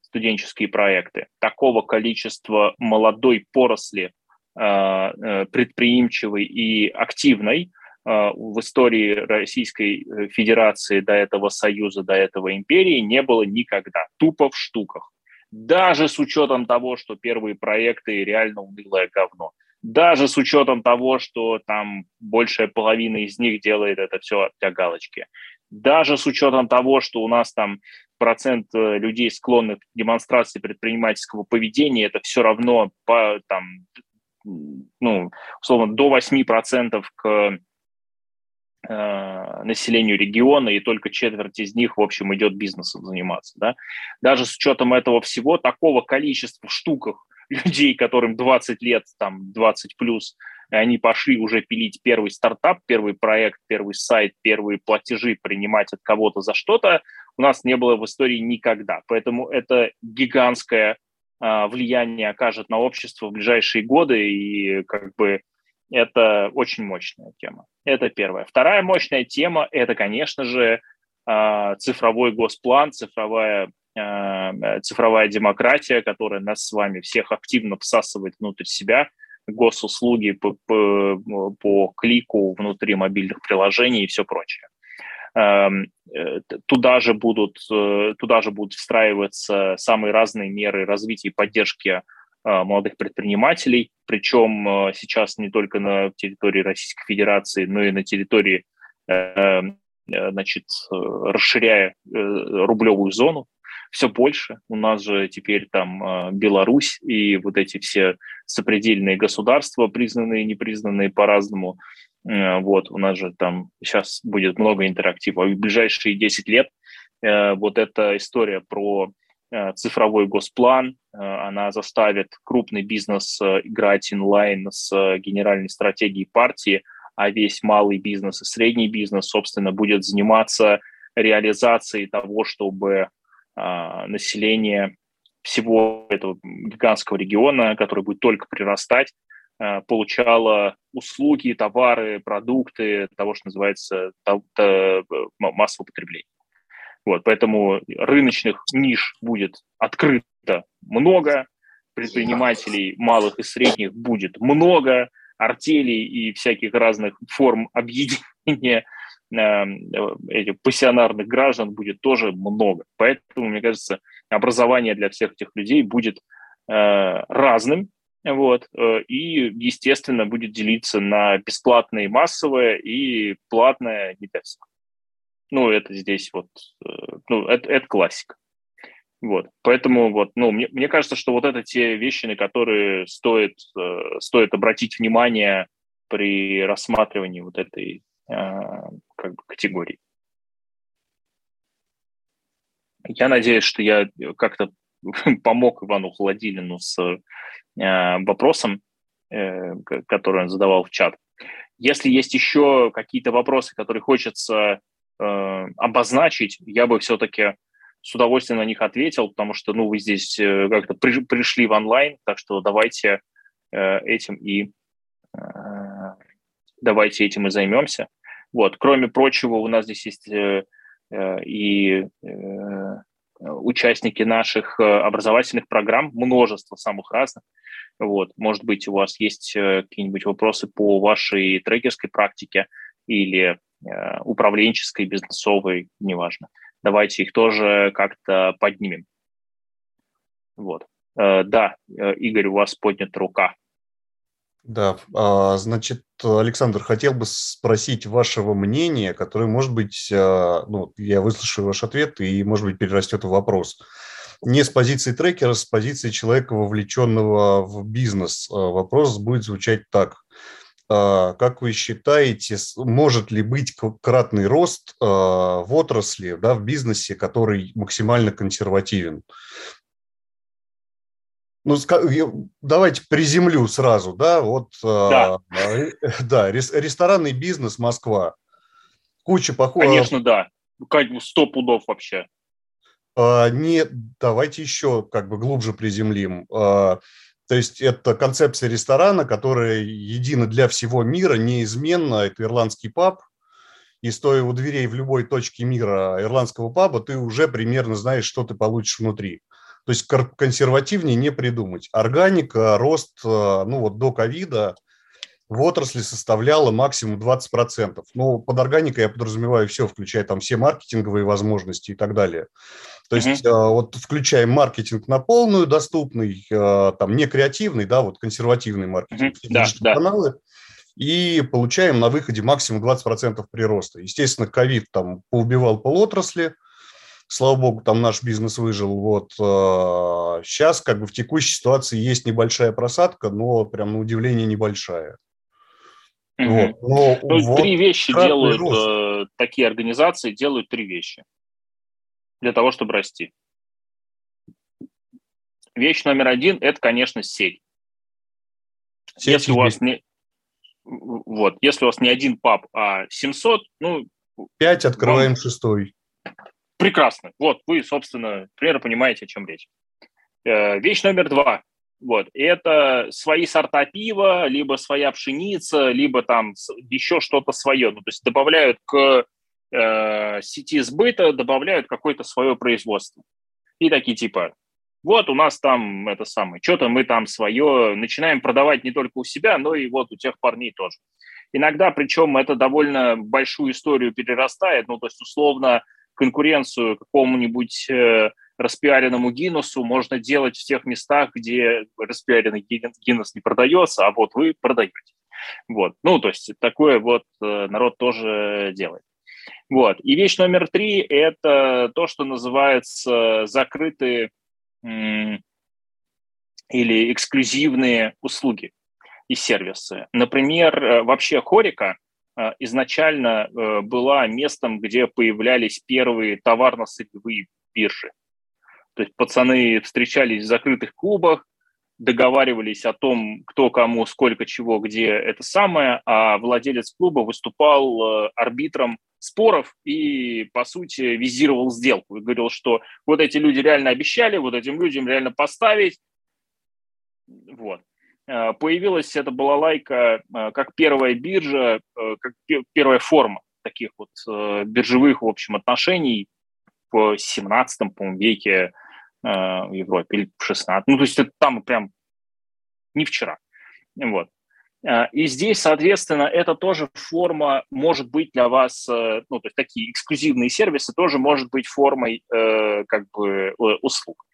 студенческие проекты. Такого количества молодой поросли, э, предприимчивой и активной в истории Российской Федерации до этого Союза, до этого империи не было никогда. Тупо в штуках. Даже с учетом того, что первые проекты реально унылое говно. Даже с учетом того, что там большая половина из них делает это все для галочки. Даже с учетом того, что у нас там процент э, людей, склонных к демонстрации предпринимательского поведения, это все равно по, там, ну, условно, до 8% к населению региона, и только четверть из них, в общем, идет бизнесом заниматься. Да? Даже с учетом этого всего, такого количества штуках [LAUGHS] людей, которым 20 лет, там, 20 плюс, они пошли уже пилить первый стартап, первый проект, первый сайт, первые платежи принимать от кого-то за что-то, у нас не было в истории никогда. Поэтому это гигантское а, влияние окажет на общество в ближайшие годы, и как бы это очень мощная тема. Это первая. Вторая мощная тема – это, конечно же, а, цифровой госплан, цифровая а, цифровая демократия, которая нас с вами всех активно всасывает внутрь себя – госуслуги по, по, по клику внутри мобильных приложений и все прочее. Эм, э, туда же будут, э, туда же будут встраиваться самые разные меры развития и поддержки молодых предпринимателей, причем сейчас не только на территории Российской Федерации, но и на территории, значит, расширяя рублевую зону, все больше. У нас же теперь там Беларусь и вот эти все сопредельные государства, признанные непризнанные по-разному. Э, вот, у нас же там сейчас будет много интерактива. В ближайшие 10 лет э, вот эта история про э, цифровой госплан, она заставит крупный бизнес играть инлайн с генеральной стратегией партии, а весь малый бизнес и средний бизнес, собственно, будет заниматься реализацией того, чтобы население всего этого гигантского региона, который будет только прирастать, получало услуги, товары, продукты того, что называется массового потребления. Вот, поэтому рыночных ниш будет открыто много, предпринимателей малых и средних будет много, артелей и всяких разных форм [LAUGHS] объединения Эм, этих пассионарных граждан будет тоже много. Поэтому, мне кажется, образование для всех этих людей будет э, разным, вот, э, и, естественно, будет делиться на бесплатное и массовое, и платное не для всех. Ну, это здесь вот, э, ну, это, это классика. Вот, поэтому вот, ну, мне, мне кажется, что вот это те вещи, на которые стоит, стоит обратить внимание при рассматривании вот этой Э, как бы категорий. Я надеюсь, что я как-то [LAUGHS] помог Ивану Холодилину с э, вопросом, э, который он задавал в чат. Если есть еще какие-то вопросы, которые хочется обозначить, я бы все-таки с удовольствием на них ответил, потому что ну, вы здесь как-то при, пришли в онлайн, так что давайте этим и давайте этим и займемся. Вот. Кроме прочего, у нас здесь есть э, э, и э, участники наших образовательных программ, множество самых разных. Вот. Может быть, у вас есть какие-нибудь вопросы по вашей трекерской практике или управленческой, бизнесовой, неважно. Давайте их тоже как-то поднимем. Вот. Да, Игорь, у вас поднята рука. Да, а, значит, Александр, хотел бы спросить вашего мнения, которое, может быть, а, ну, я выслушаю ваш ответ и, может быть, перерастет в вопрос. Не с позиции трекера, с позиции человека, вовлеченного в бизнес. А, вопрос будет звучать так. Как вы считаете, может ли быть кратный рост в отрасли, да, в бизнесе, который максимально консервативен? ну, давайте приземлю сразу, да, вот, да, э, да ресторанный бизнес Москва, куча похожих. Конечно, да, сто пудов вообще. А, не, давайте еще как бы глубже приземлим. То есть это концепция ресторана, которая едина для всего мира, неизменно. Это ирландский паб. И стоя у дверей в любой точке мира ирландского паба, ты уже примерно знаешь, что ты получишь внутри. То есть консервативнее не придумать. Органика, рост, э, ну вот до ковида в отрасли составляла максимум 20%. Ну, под органикой я подразумеваю все, включая там все маркетинговые возможности и так далее. То есть mm-hmm. вот включаем маркетинг на полную, доступный, э, там не креативный, да, вот консервативный маркетинг, mm-hmm. да, да. каналы, и получаем на выходе максимум 20% прироста. Естественно, ковид там поубивал полотрасли, слава богу, там наш бизнес выжил. Вот сейчас как бы в текущей ситуации есть небольшая просадка, но прям на удивление небольшая. Угу. Вот. Но, То есть вот три вещи делают рост. такие организации, делают три вещи для того, чтобы расти. Вещь номер один – это, конечно, сеть. сеть если у вас не вот, если у вас не один паб, а 700, ну... Пять открываем вам... шестой. Прекрасно. Вот, вы, собственно, примерно понимаете, о чем речь. Э, вещь номер два. Вот, это свои сорта пива, либо своя пшеница, либо там еще что-то свое. Ну, то есть добавляют к э, сети сбыта, добавляют какое-то свое производство. И такие типа, вот у нас там это самое, что-то мы там свое начинаем продавать не только у себя, но и вот у тех парней тоже. Иногда, причем это довольно большую историю перерастает, ну, то есть, условно, конкуренцию какому-нибудь э, распиаренному Гиннесу можно делать в тех местах, где распиаренный Гиннес не продается, а вот вы продаете. Вот. Ну, то есть такое вот э, народ тоже делает. Вот. И вещь номер три – это то, что называется закрытые или эксклюзивные услуги и сервисы. Например, э, вообще Хорика э, изначально была местом, где появлялись первые товарно-сырьевые биржи. То есть пацаны встречались в закрытых клубах, договаривались о том, кто кому сколько чего, где это самое, а владелец клуба выступал арбитром споров и, по сути, визировал сделку и говорил, что вот эти люди реально обещали, вот этим людям реально поставить. Вот. Э, появилась эта балалайка э, как первая биржа, э, как первая форма таких вот биржевых, в общем, отношений в 17 по веке в Европе или в 16 Ну, то есть это там прям не вчера. Вот. А, и здесь, соответственно, это тоже форма может быть для вас, э, ну, то есть такие эксклюзивные сервисы тоже может быть формой э, как бы э, услуг.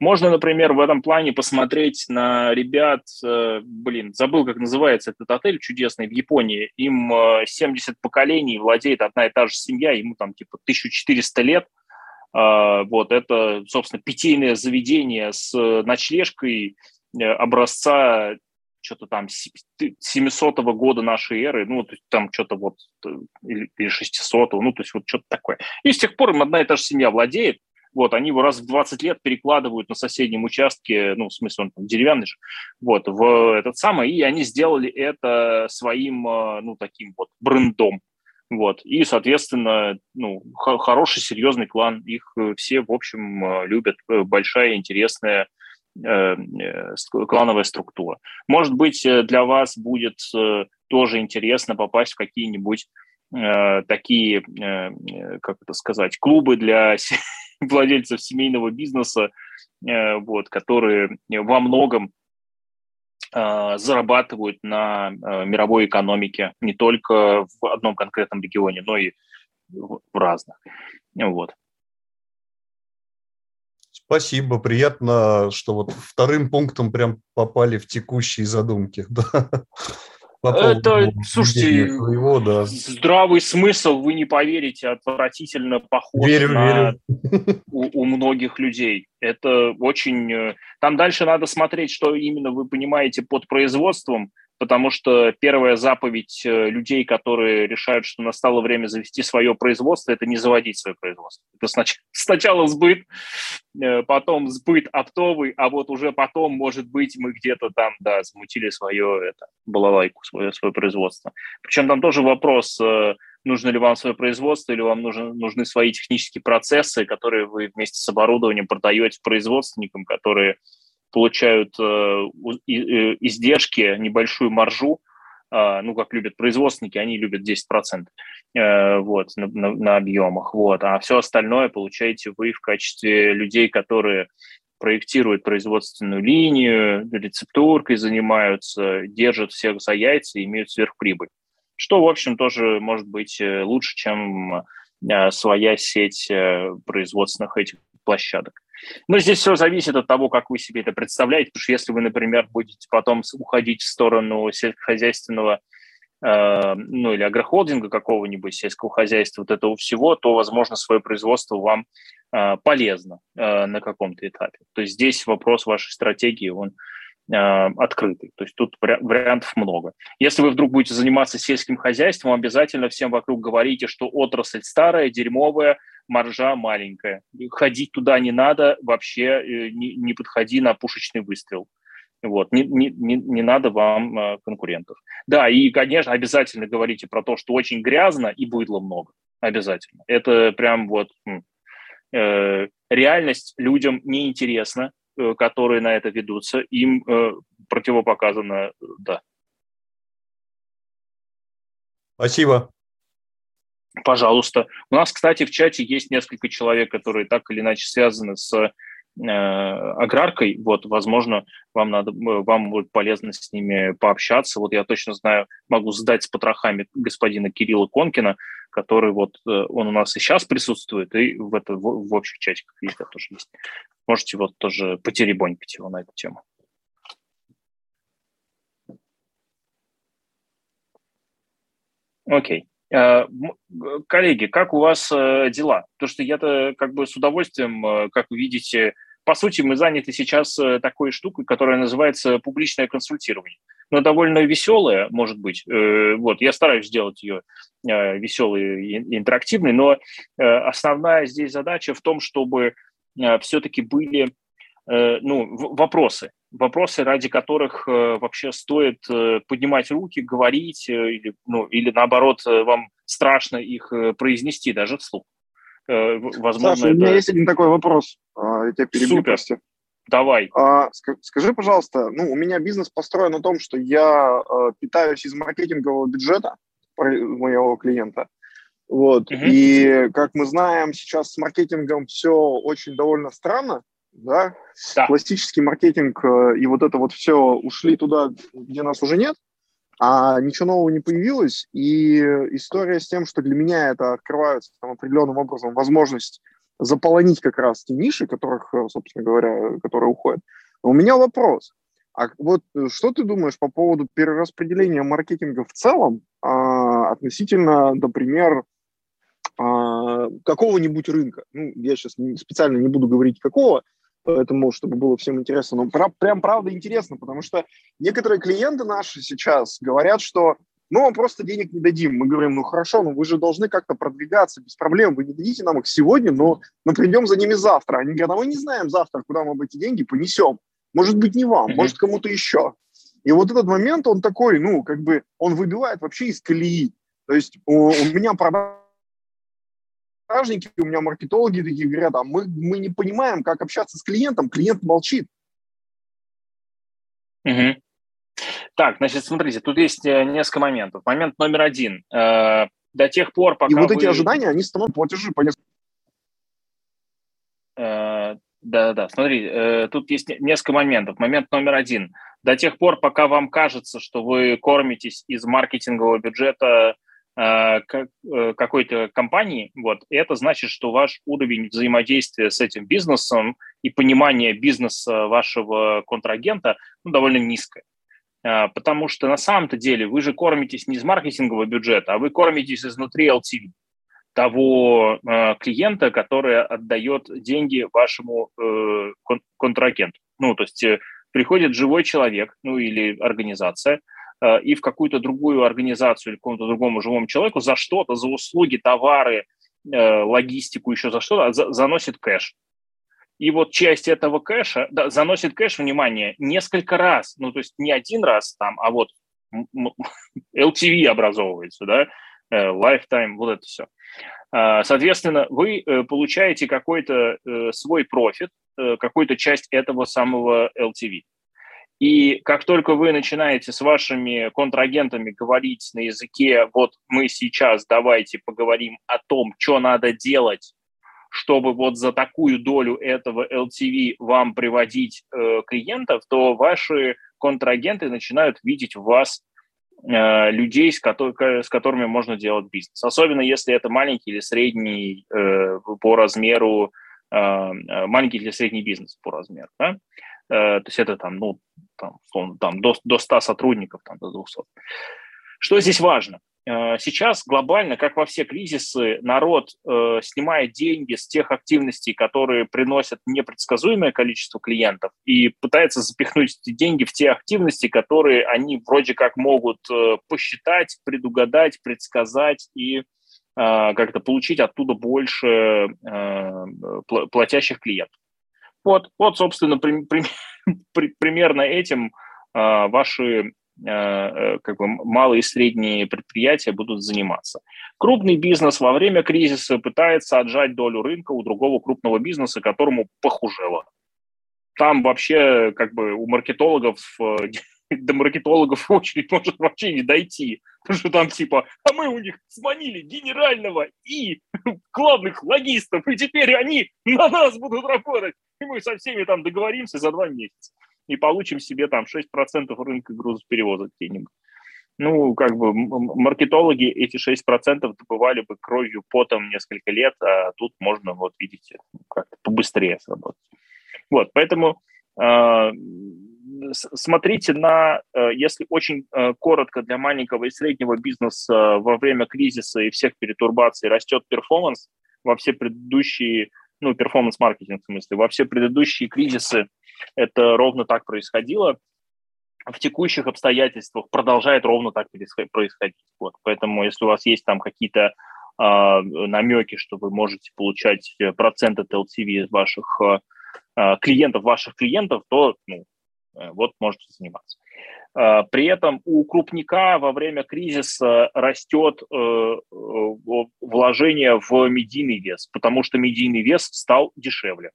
Можно, например, в этом плане посмотреть на ребят, блин, забыл, как называется этот отель чудесный в Японии. Им 70 поколений, владеет одна и та же семья, ему там типа 1400 лет. А, вот это, собственно, питейное заведение с ночлежкой образца что-то там 700 -го года нашей эры, ну, то есть там что-то вот, э, или 600 ну, то есть вот что-то такое. И с тех пор им одна и та же семья владеет, вот, они его раз в 20 лет перекладывают на соседнем участке, ну, в смысле, он там деревянный же, вот, в этот самый, и они сделали это своим, э, ну, таким вот брендом, вот, и, соответственно, ну, хороший, серьезный клан, их э, все, в общем, любят, большая, интересная Э, э, клановая структура. Может быть, э, для вас будет тоже интересно попасть в какие-нибудь такие, как это сказать, клубы для [LAUGHS] владельцев семейного бизнеса, вот, которые во многом зарабатывают на мировой экономике не только в одном конкретном регионе, но и в разных. Вот. Спасибо, приятно, что вот вторым пунктом прям попали в текущие задумки. [LAUGHS] Это, слушайте, своего, да. здравый смысл, вы не поверите, отвратительно похож верю, на верю. У, у многих людей. Это очень... Э, там дальше надо смотреть, что именно вы понимаете под производством, потому что первая заповедь э, людей, которые решают, что настало время завести свое производство, это не заводить свое производство. Это снач- сначала сбыт, э, потом сбыт оптовый, а вот уже потом, может быть, мы где-то там, да, замутили свое это, балалайку, свое, свое производство. Причем там тоже вопрос, э, нужно ли вам свое производство или вам нужны, нужны свои технические процессы, которые вы вместе с оборудованием продаете производственникам, которые получают э, э, издержки, небольшую маржу, а, ну, как любят производственники, они любят 10% э, вот, на, на, на объемах, вот, а все остальное получаете вы в качестве людей, которые проектируют производственную линию, рецептуркой занимаются, держат всех за яйца и имеют сверхприбыль. Что, в общем, тоже может быть лучше, чем своя сеть производственных этих площадок. Но здесь все зависит от того, как вы себе это представляете, потому что если вы, например, будете потом уходить в сторону сельскохозяйственного э, ну или агрохолдинга какого-нибудь, сельского хозяйства, вот этого всего, то, возможно, свое производство вам э, полезно э, на каком-то этапе. То есть здесь вопрос вашей стратегии, он открытый. То есть тут вариантов много. Если вы вдруг будете заниматься сельским хозяйством, обязательно всем вокруг говорите, что отрасль старая, дерьмовая, маржа маленькая. Ходить туда не надо, вообще э, не, не подходи на пушечный выстрел. Вот, не, не, не, надо вам э, конкурентов. Да, и, конечно, обязательно говорите про то, что очень грязно и быдла много. Обязательно. Это прям вот э, реальность людям неинтересна, Э, которые на это ведутся, им э, противопоказано да. Спасибо. Пожалуйста. У нас, кстати, в чате есть несколько человек, которые так или иначе связаны с э, аграркой. Вот, возможно, вам надо, вам будет полезно с ними пообщаться. Вот я точно знаю, могу сдать с потрохами господина Кирилла Конкина, который вот он у нас и сейчас присутствует, и в, это, в, в общих чатиках везде тоже есть. Можете вот тоже потеребонькать его на эту тему. Окей. Э, коллеги, как у вас э, дела? То, что я-то как бы с удовольствием, э, как вы видите, по сути, мы заняты сейчас такой штукой, которая называется публичное консультирование. Но довольно веселая, может быть. Вот, я стараюсь сделать ее веселой и интерактивной, но основная здесь задача в том, чтобы все-таки были ну, вопросы, вопросы, ради которых э, вообще стоит поднимать руки, говорить, или, ну, или наоборот, вам страшно их произнести даже вслух. Возможно, Саша, это... у меня есть один такой вопрос. А, я тебя перебью, Супер. Прости. Давай. А, скажи, пожалуйста, ну, у меня бизнес построен на том, что я питаюсь из маркетингового бюджета моего клиента. Вот. Угу. И, как мы знаем, сейчас с маркетингом все очень довольно странно, да? да. Классический маркетинг э, и вот это вот все ушли туда, где нас уже нет, а ничего нового не появилось. И история с тем, что для меня это открывается там, определенным образом возможность заполонить как раз те ниши, которых, э, собственно говоря, которые уходят. Но у меня вопрос. А вот э, что ты думаешь по поводу перераспределения маркетинга в целом а, относительно, например, а, какого-нибудь рынка. Ну, я сейчас специально не буду говорить какого, поэтому, чтобы было всем интересно. Но про, прям правда интересно, потому что некоторые клиенты наши сейчас говорят, что ну, вам просто денег не дадим. Мы говорим, ну, хорошо, но вы же должны как-то продвигаться без проблем. Вы не дадите нам их сегодня, но мы придем за ними завтра. Они говорят, а мы не знаем завтра, куда мы эти деньги понесем. Может быть, не вам, mm-hmm. может, кому-то еще. И вот этот момент, он такой, ну, как бы, он выбивает вообще из колеи. То есть у, у меня продажа продажники, у меня маркетологи такие говорят, а мы, мы не понимаем, как общаться с клиентом, клиент молчит. Угу. Так, значит, смотрите, тут есть э, несколько моментов. Момент номер один. Э, до тех пор, пока И вот вы... эти ожидания, они становятся платежи по несколько... Э, да-да-да, смотри, э, тут есть несколько моментов. Момент номер один. До тех пор, пока вам кажется, что вы кормитесь из маркетингового бюджета какой-то компании, вот, это значит, что ваш уровень взаимодействия с этим бизнесом и понимание бизнеса вашего контрагента ну, довольно низкое. Э, потому что на самом-то деле вы же кормитесь не из маркетингового бюджета, а вы кормитесь изнутри LTV, того клиента, который отдает деньги вашему контрагенту. Ну, то есть приходит живой человек, ну или организация – Э, и в какую-то другую организацию или какому-то другому живому человеку за что-то, за услуги, товары, э, логистику, еще за что-то за, заносит кэш. И вот часть этого кэша, да, заносит кэш, внимание, несколько раз, ну, то есть не один раз там, а вот LTV [LAUGHS] образовывается, да, э, lifetime, вот это все. Соответственно, вы получаете какой-то свой профит, какую-то часть этого самого LTV. И как только вы начинаете с вашими контрагентами говорить на языке, вот мы сейчас давайте поговорим о том, что надо делать, чтобы вот за такую долю этого LTV вам приводить э, клиентов, то ваши контрагенты начинают видеть в вас э, людей, с, ко- с которыми можно делать бизнес. Особенно если это маленький или средний э, по размеру, э маленький или средний бизнес по размеру. Да? Э, то есть это там, ну, там, там до, до 100 сотрудников, там, до 200. Что здесь важно? Э, сейчас глобально, как во все кризисы, народ э, снимает деньги с тех активностей, которые приносят непредсказуемое количество клиентов, и пытается запихнуть эти деньги в те активности, которые они вроде как могут э, посчитать, предугадать, предсказать и э, как-то получить оттуда больше э, платящих клиентов. Вот, вот собственно, при, [LAUGHS] при, примерно этим э, ваши Э, э, как бы малые и средние предприятия будут заниматься. Крупный бизнес во время кризиса пытается отжать долю рынка у другого крупного бизнеса, которому похужело. Там вообще как бы у маркетологов э, [LAUGHS] [LAUGHS] до маркетологов очередь может вообще не дойти. Потому что там типа, а мы у них сманили генерального и главных логистов, и теперь они на нас будут работать. И мы со всеми там договоримся за два месяца и получим себе там 6% рынка грузоперевозок где-нибудь. Ну, как бы маркетологи эти 6% добывали бы кровью, потом несколько лет, а тут можно, вот видите, как-то побыстрее сработать. Вот, поэтому смотрите на, э, если очень э, коротко для маленького и среднего бизнеса во время кризиса и всех перетурбаций растет перформанс, во все предыдущие, ну, перформанс-маркетинг в смысле, во все предыдущие кризисы это ровно так происходило. В текущих обстоятельствах продолжает ровно так происходить. Вот. Поэтому если у вас есть там какие-то э, намеки, что вы можете получать процент от LTV из ваших э, клиентов, ваших клиентов, то ну, э, вот можете заниматься. Э, при этом у крупника во время кризиса растет э, вложение в медийный вес, потому что медийный вес стал дешевле.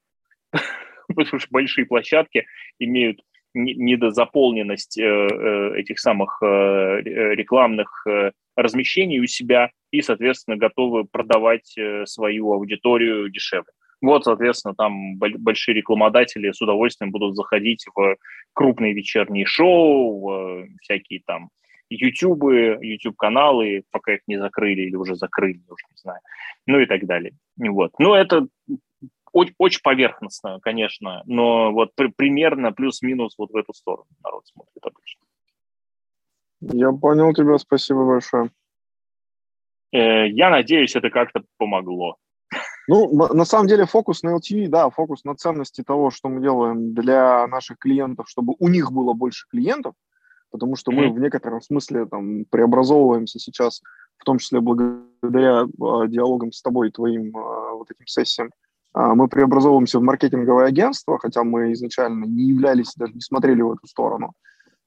[LAUGHS] потому что большие площадки имеют недозаполненность э, э, этих самых э, рекламных размещений у себя и, соответственно, готовы продавать свою аудиторию дешевле. Вот, соответственно, там большие рекламодатели с удовольствием будут заходить в крупные вечерние шоу, в всякие там ютубы, YouTube-каналы, пока их не закрыли или уже закрыли, уже не знаю, ну и так далее. Вот. Но это очень, очень поверхностно, конечно, но вот при, примерно плюс-минус вот в эту сторону народ смотрит обычно. Я понял тебя, спасибо большое. Э, я надеюсь, это как-то помогло. Ну, на самом деле фокус на LTV, да, фокус на ценности того, что мы делаем для наших клиентов, чтобы у них было больше клиентов, потому что мы в некотором смысле там преобразовываемся сейчас, в том числе благодаря э, диалогам с тобой, твоим э, вот этим сессиям, а, мы преобразовываемся в маркетинговое агентство, хотя мы изначально не являлись, даже не смотрели в эту сторону.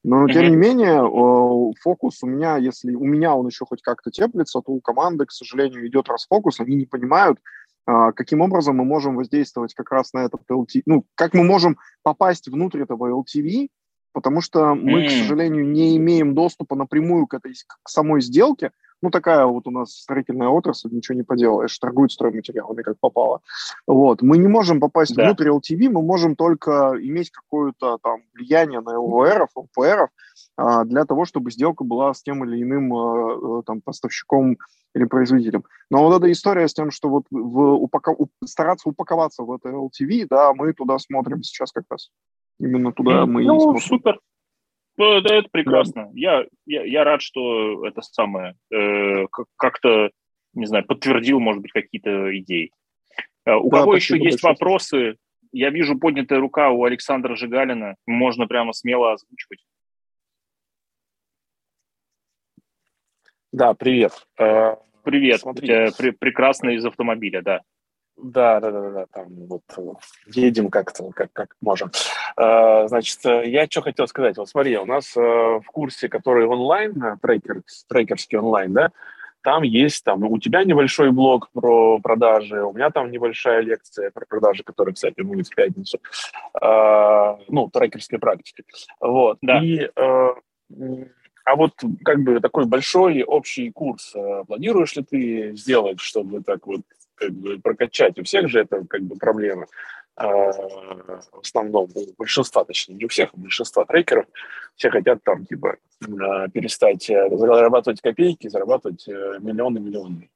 Но, тем не менее, фокус у меня, если у меня он еще хоть как-то теплится, то у команды, к сожалению, идет расфокус, они не понимают, каким образом мы можем воздействовать как раз на этот LTV, ну, как мы можем попасть внутрь этого LTV, потому что мы, к сожалению, не имеем доступа напрямую к этой к самой сделке, ну, такая вот у нас строительная отрасль, ничего не поделаешь, торгуют стройматериалами, как попало. Вот. Мы не можем попасть да. внутрь LTV, мы можем только иметь какое-то там влияние на ЛВРов, ЛПРов а, для того, чтобы сделка была с тем или иным а, а, там поставщиком или производителем. Но вот эта история с тем, что вот в упака... стараться упаковаться в это LTV, да, мы туда смотрим сейчас как раз. Именно туда мы ну, и смотрим. супер. Ну, да, это прекрасно. Я, я, я рад, что это самое э, как-то, не знаю, подтвердил, может быть, какие-то идеи. Э, у да, кого еще есть большое. вопросы? Я вижу поднятая рука у Александра Жигалина. Можно прямо смело озвучивать. Да, привет. Э, привет. Смотри. Пр- прекрасно из автомобиля, да. Да, да, да, да, там вот э, едем как-то, как, как можем. А, значит, э, я что хотел сказать. Вот смотри, у нас э, в курсе, который онлайн, трекер, трекерский онлайн, да, там есть, там, у тебя небольшой блог про продажи, у меня там небольшая лекция про продажи, которая, кстати, будет в пятницу, а, ну, трекерской практики. Вот, да. И, а вот как бы такой большой общий курс планируешь ли ты сделать, чтобы так вот как бы прокачать. У всех же это как бы проблема. А, в основном, у большинства, точнее, не у всех, у большинства трекеров, все хотят там, типа, а, перестать э, зарабатывать копейки, зарабатывать э, миллионы миллионы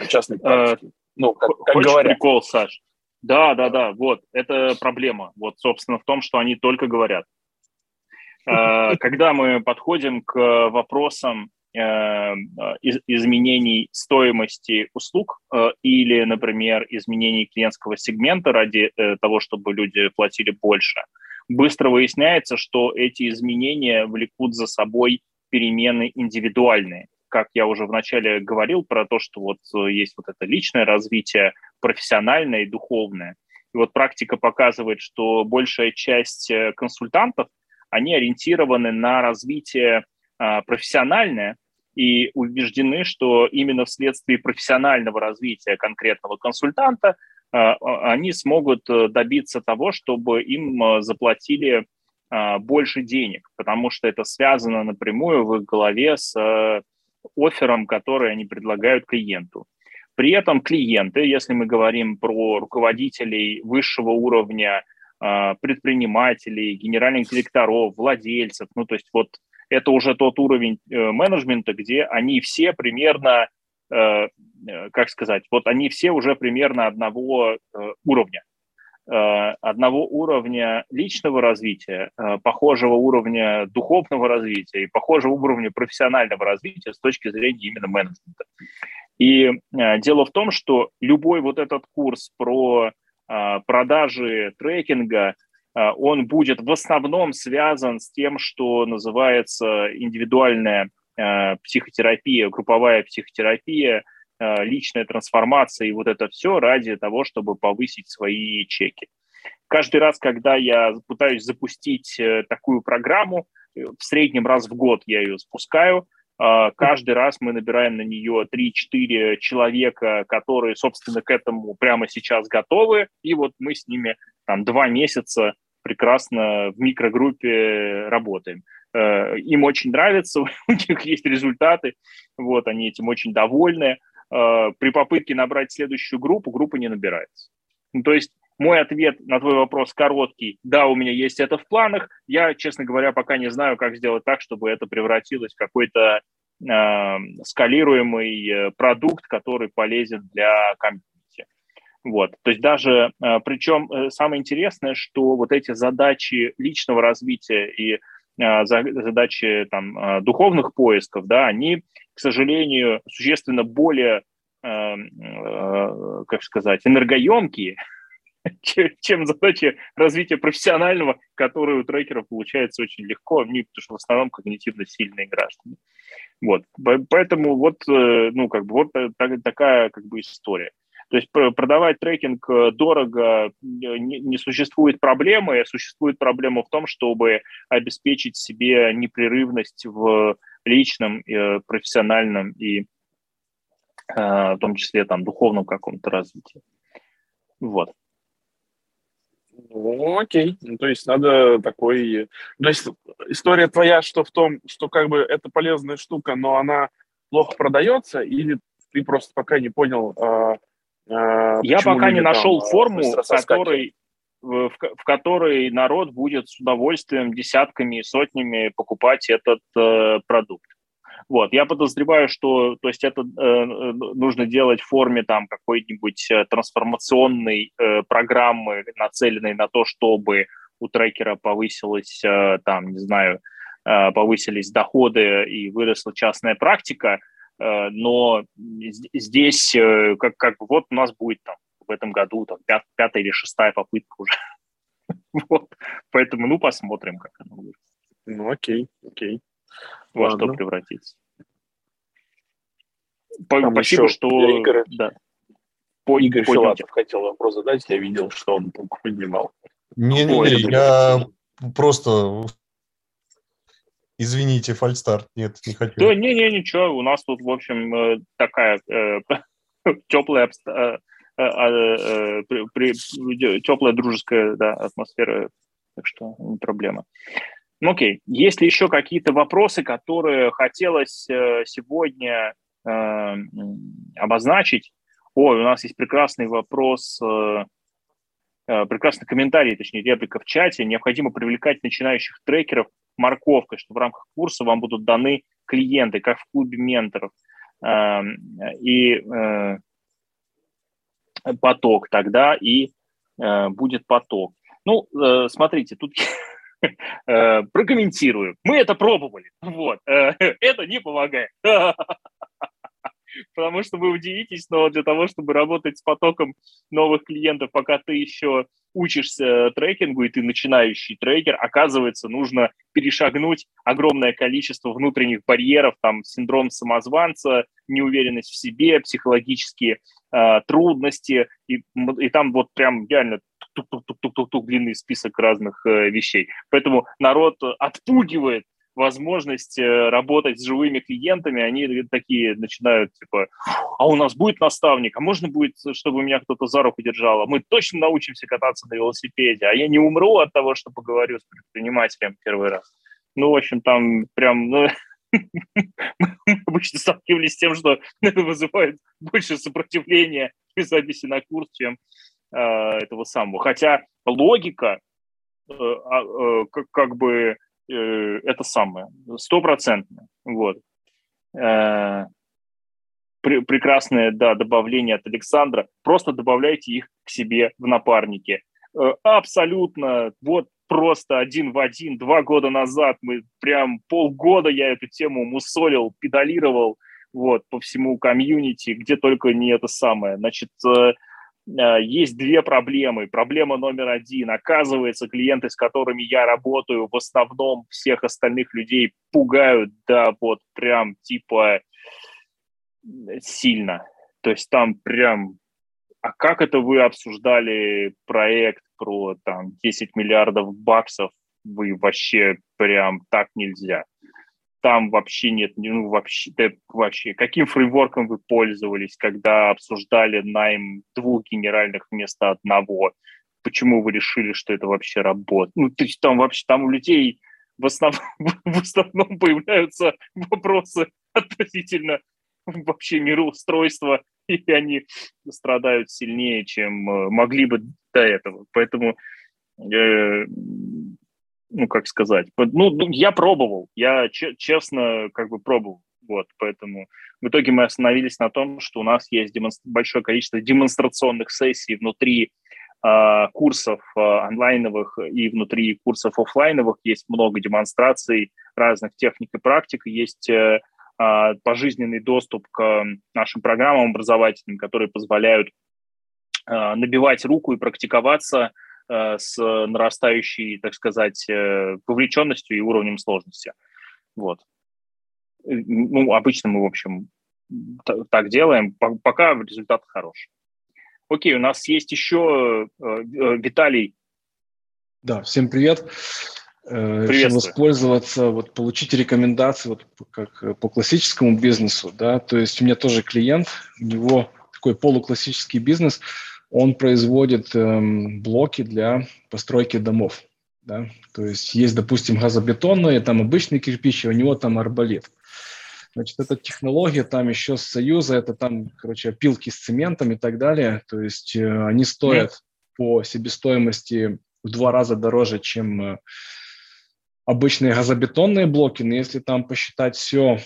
на частной практике. Ну, как, как говорят. прикол, Саш? Да, да, да, вот, это проблема. Вот, собственно, в том, что они только говорят. А, когда мы подходим к вопросам изменений стоимости услуг или, например, изменений клиентского сегмента ради того, чтобы люди платили больше, быстро выясняется, что эти изменения влекут за собой перемены индивидуальные. Как я уже вначале говорил про то, что вот есть вот это личное развитие, профессиональное и духовное. И вот практика показывает, что большая часть э, консультантов, они ориентированы на развитие профессиональное и убеждены, что именно вследствие профессионального развития конкретного консультанта а, а, они смогут э, добиться того, чтобы им э, заплатили больше денег, потому что это связано напрямую в их голове с оффером, который они предлагают клиенту. При этом клиенты, если мы говорим про руководителей высшего уровня, а, предпринимателей, генеральных директоров, владельцев, ну то есть вот это уже тот уровень э, менеджмента, где они все примерно, э, э, как сказать, вот они все уже примерно одного уровня одного уровня личного развития, похожего уровня духовного развития и похожего уровня профессионального развития с точки зрения именно менеджмента. И дело в том, что любой вот этот курс про продажи трекинга, он будет в основном связан с тем, что называется индивидуальная э, психотерапия, групповая психотерапия, э, личная трансформация и вот это все ради того, чтобы повысить свои чеки. Каждый раз, когда я пытаюсь запустить э, такую программу, э, в среднем раз в год я ее спускаю – каждый раз мы набираем на нее 3-4 человека, которые, собственно, к этому прямо сейчас готовы, и вот мы с ними там два месяца прекрасно в микрогруппе работаем. Э, им очень нравится, [LAUGHS] у них есть результаты, вот, они этим очень довольны. Э, при попытке набрать следующую группу, группа не набирается. Ну, то есть мой ответ на твой вопрос короткий. Да, у меня есть это в планах. Я, честно говоря, пока не знаю, как сделать так, чтобы это превратилось в какой-то э, скалируемый продукт, который полезен для комьюнити. Вот. То есть даже, э, причем э, самое интересное, что вот эти задачи личного развития и э, задачи там, э, духовных поисков, да, они, к сожалению, существенно более, э, э, как сказать, энергоемкие, [LAUGHS] [LAUGHS] чем задача развития профессионального, которую у трекеров получается очень легко, они, потому что в основном когнитивно сильные граждане. Вот, поэтому вот, э, ну, как бы, вот такая, как бы, история. То есть продавать трекинг э, дорого не, не существует проблемы, существует проблема в том, чтобы обеспечить себе непрерывность в личном, э, профессиональном и в том числе там духовном каком-то развитии. Вот. Ну, окей. Ну, то есть надо такой... То есть история твоя, что в том, что как бы это полезная штука, но она плохо продается, или ты просто пока не понял... А, а, Я пока не нашел там, форму, в которой, в, в которой народ будет с удовольствием десятками и сотнями покупать этот э, продукт. Вот, я подозреваю, что, то есть это э, нужно делать в форме там какой-нибудь э, трансформационной э, программы, нацеленной на то, чтобы у трекера повысилась, э, там, не знаю, э, повысились доходы и выросла частная практика, э, но здесь, э, как, как вот у нас будет там в этом году там, пят, пятая или шестая попытка уже. [LAUGHS] вот. Поэтому, ну, посмотрим, как оно будет. Ну, окей, окей во Ладно. что превратится. Там Спасибо, что... Игорь, да. По... Игорь Филатов хотел вопрос задать, я видел, что он поднимал. Не-не-не, я просто... Извините, фальстарт, нет, не хочу. Да, не-не, ничего, у нас тут, в общем, э, такая э, [LAUGHS] теплая, э, э, э, при, при, теплая дружеская да, атмосфера, так что не проблема. Ну, окей. Есть ли еще какие-то вопросы, которые хотелось э, сегодня э, обозначить? Ой, у нас есть прекрасный вопрос, э, э, прекрасный комментарий, точнее, реплика в чате. Необходимо привлекать начинающих трекеров морковкой, что в рамках курса вам будут даны клиенты, как в клубе менторов. Э, и э, поток тогда, и э, будет поток. Ну, э, смотрите, тут [LAUGHS] [LAUGHS] Э, прокомментирую. Мы это пробовали. Вот. Э, [LAUGHS] это не помогает. [LAUGHS] Потому что вы удивитесь, но для того, чтобы работать с потоком новых клиентов, пока ты еще учишься трекингу, и ты начинающий трекер, оказывается, нужно перешагнуть огромное количество внутренних барьеров, там, синдром самозванца, неуверенность в себе, психологические э, трудности, и, и там вот прям реально тук-тук-тук-тук-тук длинный список разных э, вещей. Поэтому народ отпугивает возможность э, работать с живыми клиентами, они такие начинают, типа, а у нас будет наставник, а можно будет, чтобы меня кто-то за руку держал, а мы точно научимся кататься на велосипеде, а я не умру от того, что поговорю с предпринимателем первый раз. Ну, в общем, там прям, ну, [LAUGHS] мы обычно сталкивались с тем, что это [LAUGHS] вызывает больше сопротивления при записи на курс, чем э, этого самого. Хотя логика э, э, как, как бы э, это самое, стопроцентное. Вот. Э, пр прекрасное, да, добавление от Александра. Просто добавляйте их к себе в напарники. Э, абсолютно, вот просто один в один. Два года назад мы прям полгода я эту тему мусолил, педалировал вот, по всему комьюнити, где только не это самое. Значит, есть две проблемы. Проблема номер один. Оказывается, клиенты, с которыми я работаю, в основном всех остальных людей пугают, да, вот прям типа сильно. То есть там прям а как это вы обсуждали проект про там 10 миллиардов баксов? Вы вообще прям так нельзя. Там вообще нет, ну вообще, да, вообще, каким фреймворком вы пользовались, когда обсуждали найм двух генеральных вместо одного? Почему вы решили, что это вообще работает? Ну, то есть там вообще, там у людей в основном, [LAUGHS] в основном появляются вопросы относительно вообще мироустройства и они страдают сильнее, чем э, могли бы до этого. Поэтому, э, ну, как сказать, ну, ну я пробовал, я честно как бы пробовал, вот, поэтому в итоге мы остановились на том, что у нас есть демонстр... большое количество демонстрационных сессий внутри э, курсов э, онлайновых и внутри курсов офлайновых, есть много демонстраций разных техник и практик, есть э, а, пожизненный доступ к нашим программам образовательным, которые позволяют а, набивать руку и практиковаться с нарастающей, так сказать, э, вовлеченностью и уровнем сложности. Вот. Ну, обычно мы, в общем, так делаем, пока результат хороший. Окей, у нас есть еще э, э, Виталий. Да, всем привет. Э, решил воспользоваться, вот получить рекомендации вот как э, по классическому бизнесу, да, то есть у меня тоже клиент, у него такой полуклассический бизнес, он производит эм, блоки для постройки домов, да, то есть есть, допустим, газобетонные, там обычный кирпич, и у него там арболит. Значит, эта технология там еще с Союза, это там, короче, опилки с цементом и так далее, то есть э, они стоят mm. по себестоимости в два раза дороже, чем э, обычные газобетонные блоки, но если там посчитать все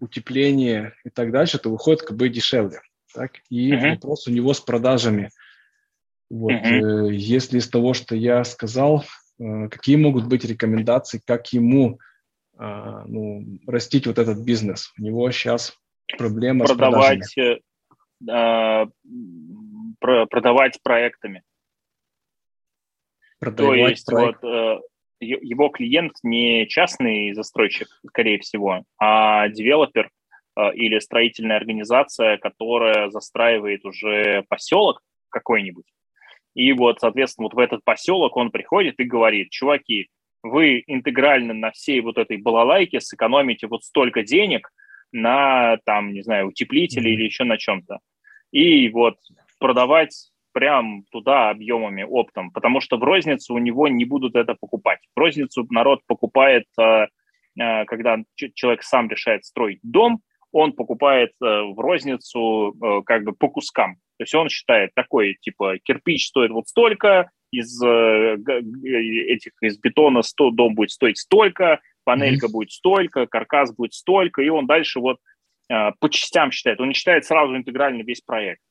утепление и так дальше, то выходит как бы дешевле. Так? И uh-huh. вопрос у него с продажами. Вот, uh-huh. э, если из того, что я сказал, э, какие могут быть рекомендации, как ему э, ну, растить вот этот бизнес? У него сейчас проблема продавать, с продажами. Э, про, продавать проектами. Продавать То есть проект. вот э, его клиент не частный застройщик, скорее всего, а девелопер э, или строительная организация, которая застраивает уже поселок какой-нибудь. И вот, соответственно, вот в этот поселок он приходит и говорит, чуваки, вы интегрально на всей вот этой балалайке сэкономите вот столько денег на, там, не знаю, утеплители или еще на чем-то. И вот продавать прям туда объемами, оптом, потому что в розницу у него не будут это покупать. В розницу народ покупает, э, э, когда человек сам решает строить дом, он покупает э, в розницу как бы по кускам. То есть он считает такой, типа, кирпич стоит вот столько, из этих, из бетона 100, дом будет стоить столько, панелька mm-hmm. будет столько, каркас будет столько, и он дальше вот по частям считает. Он не считает сразу интегрально весь проект.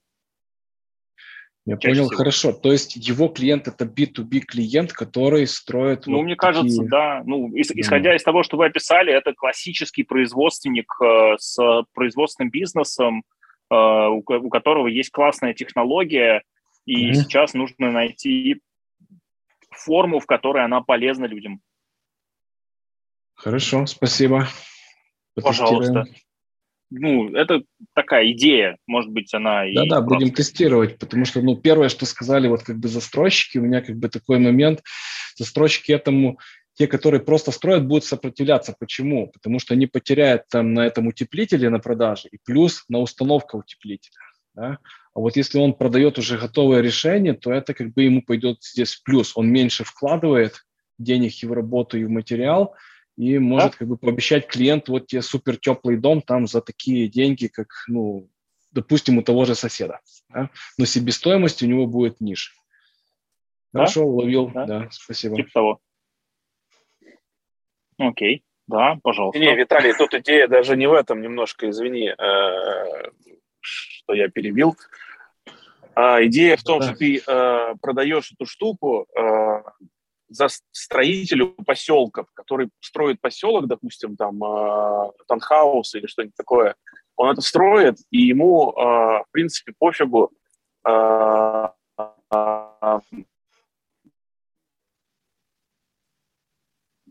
Я понял, всего. хорошо. То есть его клиент это B2B клиент, который строит. Ну, вот мне такие... кажется, да. Ну, исходя из того, что вы описали, это классический производственник э, с производственным бизнесом, э, у, которого есть классная технология, и mm-hmm. сейчас нужно найти форму, в которой она полезна людям. Хорошо, спасибо. Пожалуйста ну, это такая идея, может быть, она. Да-да, будем тестировать, потому что, ну, первое, что сказали вот как бы застройщики, у меня как бы такой момент, застройщики этому, те, которые просто строят, будут сопротивляться. Почему? Потому что они потеряют там на этом утеплителе на продаже и плюс на установка утеплителя. Да? А вот если он продает уже готовое решение, то это как бы ему пойдет здесь в плюс. Он меньше вкладывает денег и в работу, и в материал – и может как бы пообещать клиенту вот тебе супер теплый дом там за такие деньги, как, ну, допустим, у того же соседа. Да? Но себестоимость у него будет ниже. Хорошо, уловил, да? да, спасибо. Типа того. Окей, да, пожалуйста. Не, Виталий, тут идея даже не в этом, немножко, извини, э, что я перебил. А идея в том, да. что ты э, продаешь эту штуку, э, за строителю поселков, который строит поселок, допустим, там э, танхаус или что-нибудь такое, он это строит, и ему, э, в принципе, пофигу, э,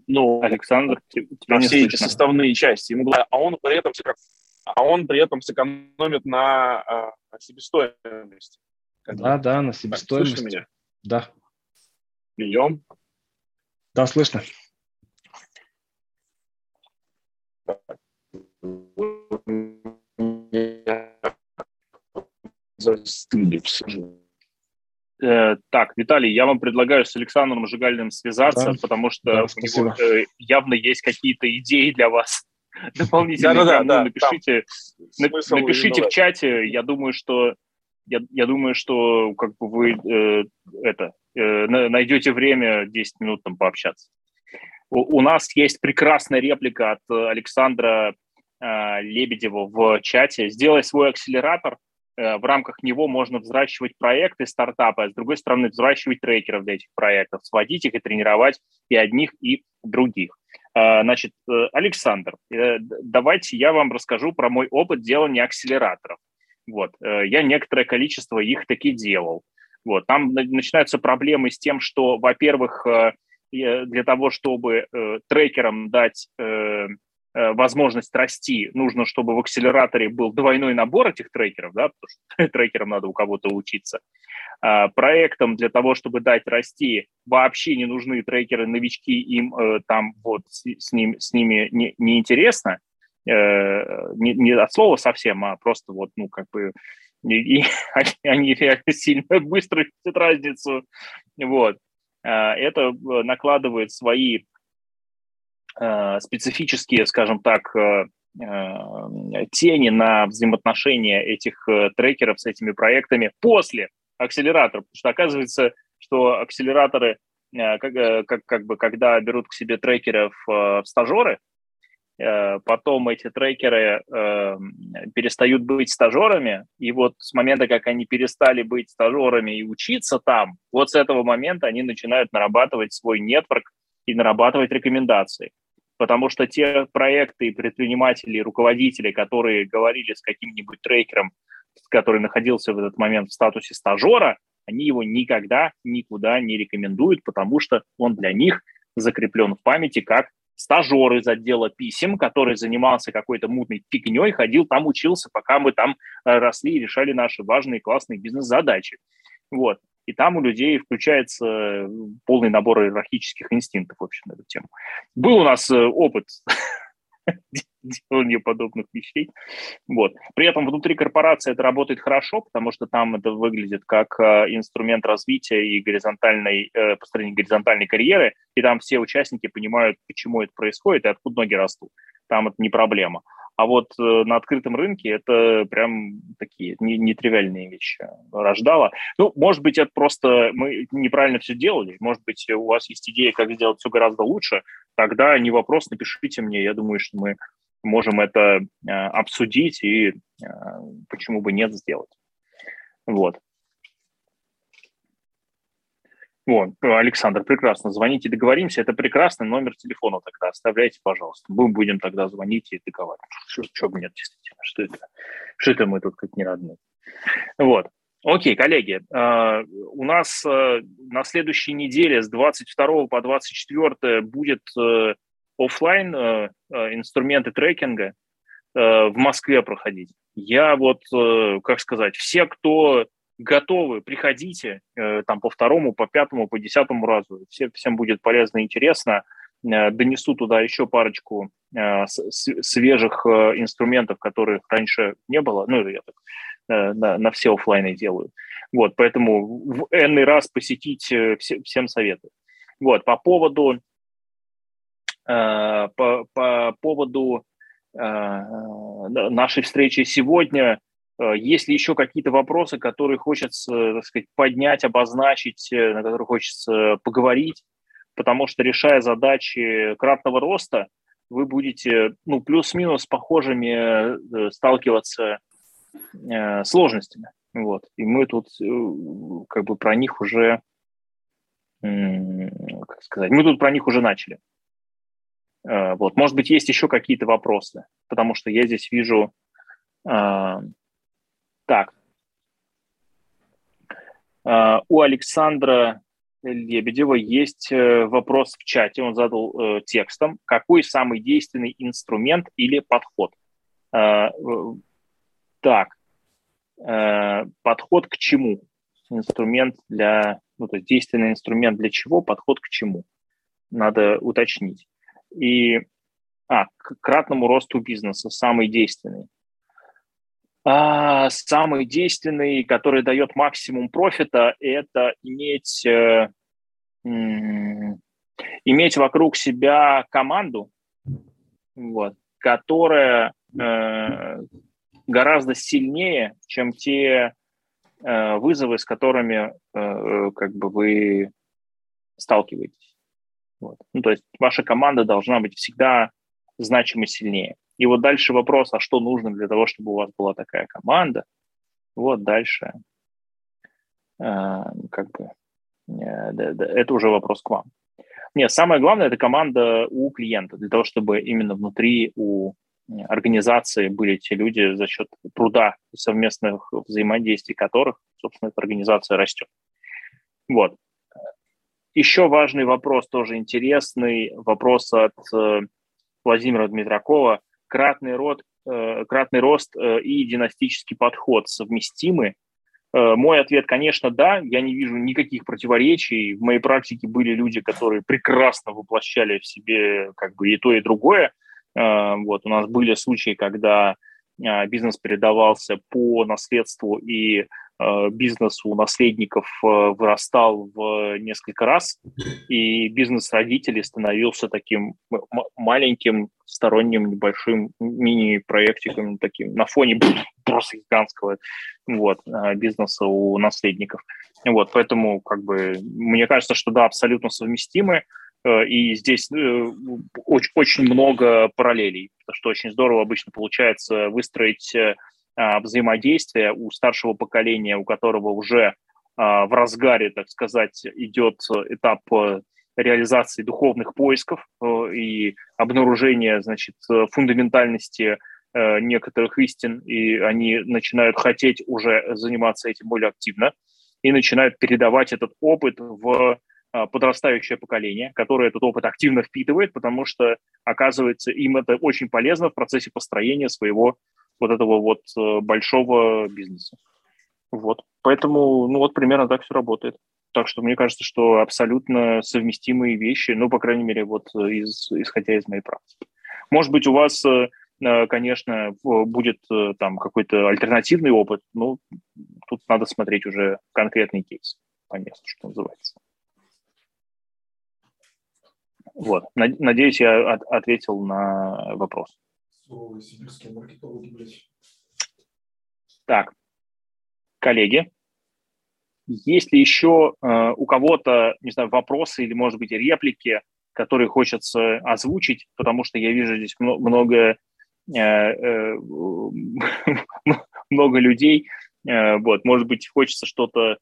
ну, Александр, на все эти составные части. Ему а он при этом, а он при этом сэкономит на э, себестоимости. Да, да, на себестоимости. меня? Да. Идем. Да, слышно. Э, так, Виталий, я вам предлагаю с Александром Жигальным связаться, да, потому что да, у него э, явно есть какие-то идеи для вас [LAUGHS] дополнительные. Да, да, да, напишите, напишите в чате. Я думаю, что я, я думаю, что как бы вы э, это найдете время 10 минут там пообщаться. У, нас есть прекрасная реплика от Александра э, Лебедева в чате. Сделай свой акселератор, э, в рамках него можно взращивать проекты стартапа, а с другой стороны взращивать трекеров для этих проектов, сводить их и тренировать и одних, и других. Э, значит, э, Александр, э, давайте я вам расскажу про мой опыт делания акселераторов. Вот, я некоторое количество их таки делал. Вот. Там начинаются проблемы с тем, что, во-первых, э, для того, чтобы э, трекерам дать э, возможность расти, нужно, чтобы в акселераторе был двойной набор этих трекеров, да, потому что [LAUGHS] трекерам надо у кого-то учиться. А проектам для того, чтобы дать расти, вообще не нужны трекеры-новички, им там вот с, ним, с ними не, неинтересно, не, не от слова совсем, а просто вот, ну, как бы и, и [LAUGHS] они реально сильно быстро видят разницу. Вот. А, это э, накладывает свои э, специфические, скажем так, э, тени на взаимоотношения этих трекеров с этими проектами после акселератора. Потому что оказывается, что акселераторы, как, как, как бы, когда берут к себе трекеров в стажеры, Э, потом эти трекеры э, перестают быть стажерами, и вот с момента, как они перестали быть стажерами и учиться там, вот с этого момента они начинают нарабатывать свой нетворк и нарабатывать рекомендации. Потому что те проекты, предприниматели, руководители, которые говорили с каким-нибудь трекером, который находился в этот момент в статусе стажера, они его никогда никуда не рекомендуют, потому что он для них закреплен в памяти как стажер из отдела писем, который занимался какой-то мутной фигней, ходил там, учился, пока мы там э, росли и решали наши важные классные бизнес-задачи. Вот. И там у людей включается э, полный набор иерархических инстинктов, в общем, на эту тему. Был у нас э, опыт [LAUGHS] делания подобных вещей. Вот. При этом внутри корпорации это работает хорошо, потому что там это выглядит как э, инструмент развития и горизонтальной, э, построения горизонтальной карьеры, и там все участники понимают, почему это происходит и откуда ноги растут. Там это не проблема. А вот э, на открытом рынке это прям такие нетривиальные вещи рождало. Ну, может быть, это просто мы неправильно все делали. Может быть, у вас есть идея, как сделать все гораздо лучше. Тогда не вопрос, напишите мне. Я думаю, что мы можем это э, обсудить и э, почему бы нет сделать. Вот. Вот, Александр, прекрасно. Звоните, договоримся. Это прекрасный номер телефона тогда. Оставляйте, пожалуйста. Мы будем тогда звонить и договариваться. Что, что нет, действительно. Что это? Что это мы тут как не родные? Вот. Окей, коллеги, э, у нас э, на следующей неделе с 22 по 24 будет э, офлайн инструменты трекинга в Москве проходить. Я вот, как сказать, все, кто готовы, приходите там по второму, по пятому, по десятому разу. Все, всем будет полезно и интересно. Донесу туда еще парочку свежих инструментов, которых раньше не было. Ну, я так Э, на, на все офлайны делаю. Вот, поэтому в энный раз посетить э, все, всем советую. Вот, по поводу, э, по, по поводу э, нашей встречи сегодня, э, есть ли еще какие-то вопросы, которые хочется, так сказать, поднять, обозначить, э, на которые хочется поговорить, потому что решая задачи кратного роста, вы будете, ну, плюс-минус похожими сталкиваться э, сложностями. Вот. И мы тут э, как бы про них уже, э, как сказать, мы тут про них уже начали. Э, вот. Может быть, есть еще какие-то вопросы, потому что я здесь вижу... Так. Э, у Александра Лебедева есть э, вопрос в чате, он задал э, текстом. Какой самый действенный инструмент или подход? Э, так, э, подход к чему? Инструмент для, ну, то есть действенный инструмент для чего, подход к чему? Надо уточнить. И, а, к кратному росту бизнеса, самый действенный. А, самый действенный, который дает максимум профита, это иметь, э, иметь вокруг себя команду, вот, которая э, гораздо сильнее, чем те э, вызовы, с которыми как бы вы сталкиваетесь. Вот. Ну, то есть ваша команда должна быть всегда значимо сильнее. И вот дальше вопрос, а что нужно для того, чтобы у вас была такая команда? Вот дальше э, как бы э, это уже вопрос к вам. Нет, самое главное – это команда у клиента, для того, чтобы именно внутри у организации были те люди, за счет труда совместных взаимодействий которых, собственно, эта организация растет. Вот. Еще важный вопрос, тоже интересный, вопрос от э, Владимира Дмитракова. Кратный, род, э, кратный рост э, и династический подход совместимы? Э, мой ответ, конечно, да. Я не вижу никаких противоречий. В моей практике были люди, которые прекрасно воплощали в себе как бы и то, и другое. Вот, у нас были случаи, когда бизнес передавался по наследству, и бизнес у наследников вырастал в несколько раз, и бизнес родителей становился таким маленьким, сторонним, небольшим мини-проектиком, таким на фоне просто гигантского вот, бизнеса у наследников. Вот, поэтому, как бы, мне кажется, что да, абсолютно совместимы. Э, и здесь э, очень, очень много параллелей, что очень здорово обычно получается выстроить э, а, взаимодействие у старшего поколения, у которого уже а, в разгаре, так сказать, идет этап реализации духовных поисков и обнаружения, значит, фундаментальности некоторых истин, и они начинают хотеть уже заниматься этим более активно и начинают передавать этот опыт в а, подрастающее поколение, которое этот опыт активно впитывает, потому что, оказывается, им это очень полезно в процессе построения своего вот этого вот э, большого бизнеса. Вот. Поэтому, ну вот примерно так все работает. Так что мне кажется, что абсолютно совместимые вещи, ну, по крайней мере, вот из, исходя из моей практики. Может быть, у вас, э, э, конечно, будет там какой-то альтернативный опыт, ну, тут надо смотреть уже конкретный кейс по месту, что называется. Вот. Надеюсь, я от, ответил на вопрос. Так, коллеги, есть ли еще э, у кого-то, не знаю, вопросы или, может быть, реплики, которые хочется озвучить, потому что я вижу здесь много, э, э, [LAUGHS] много людей. Э, вот, может быть, хочется что-то,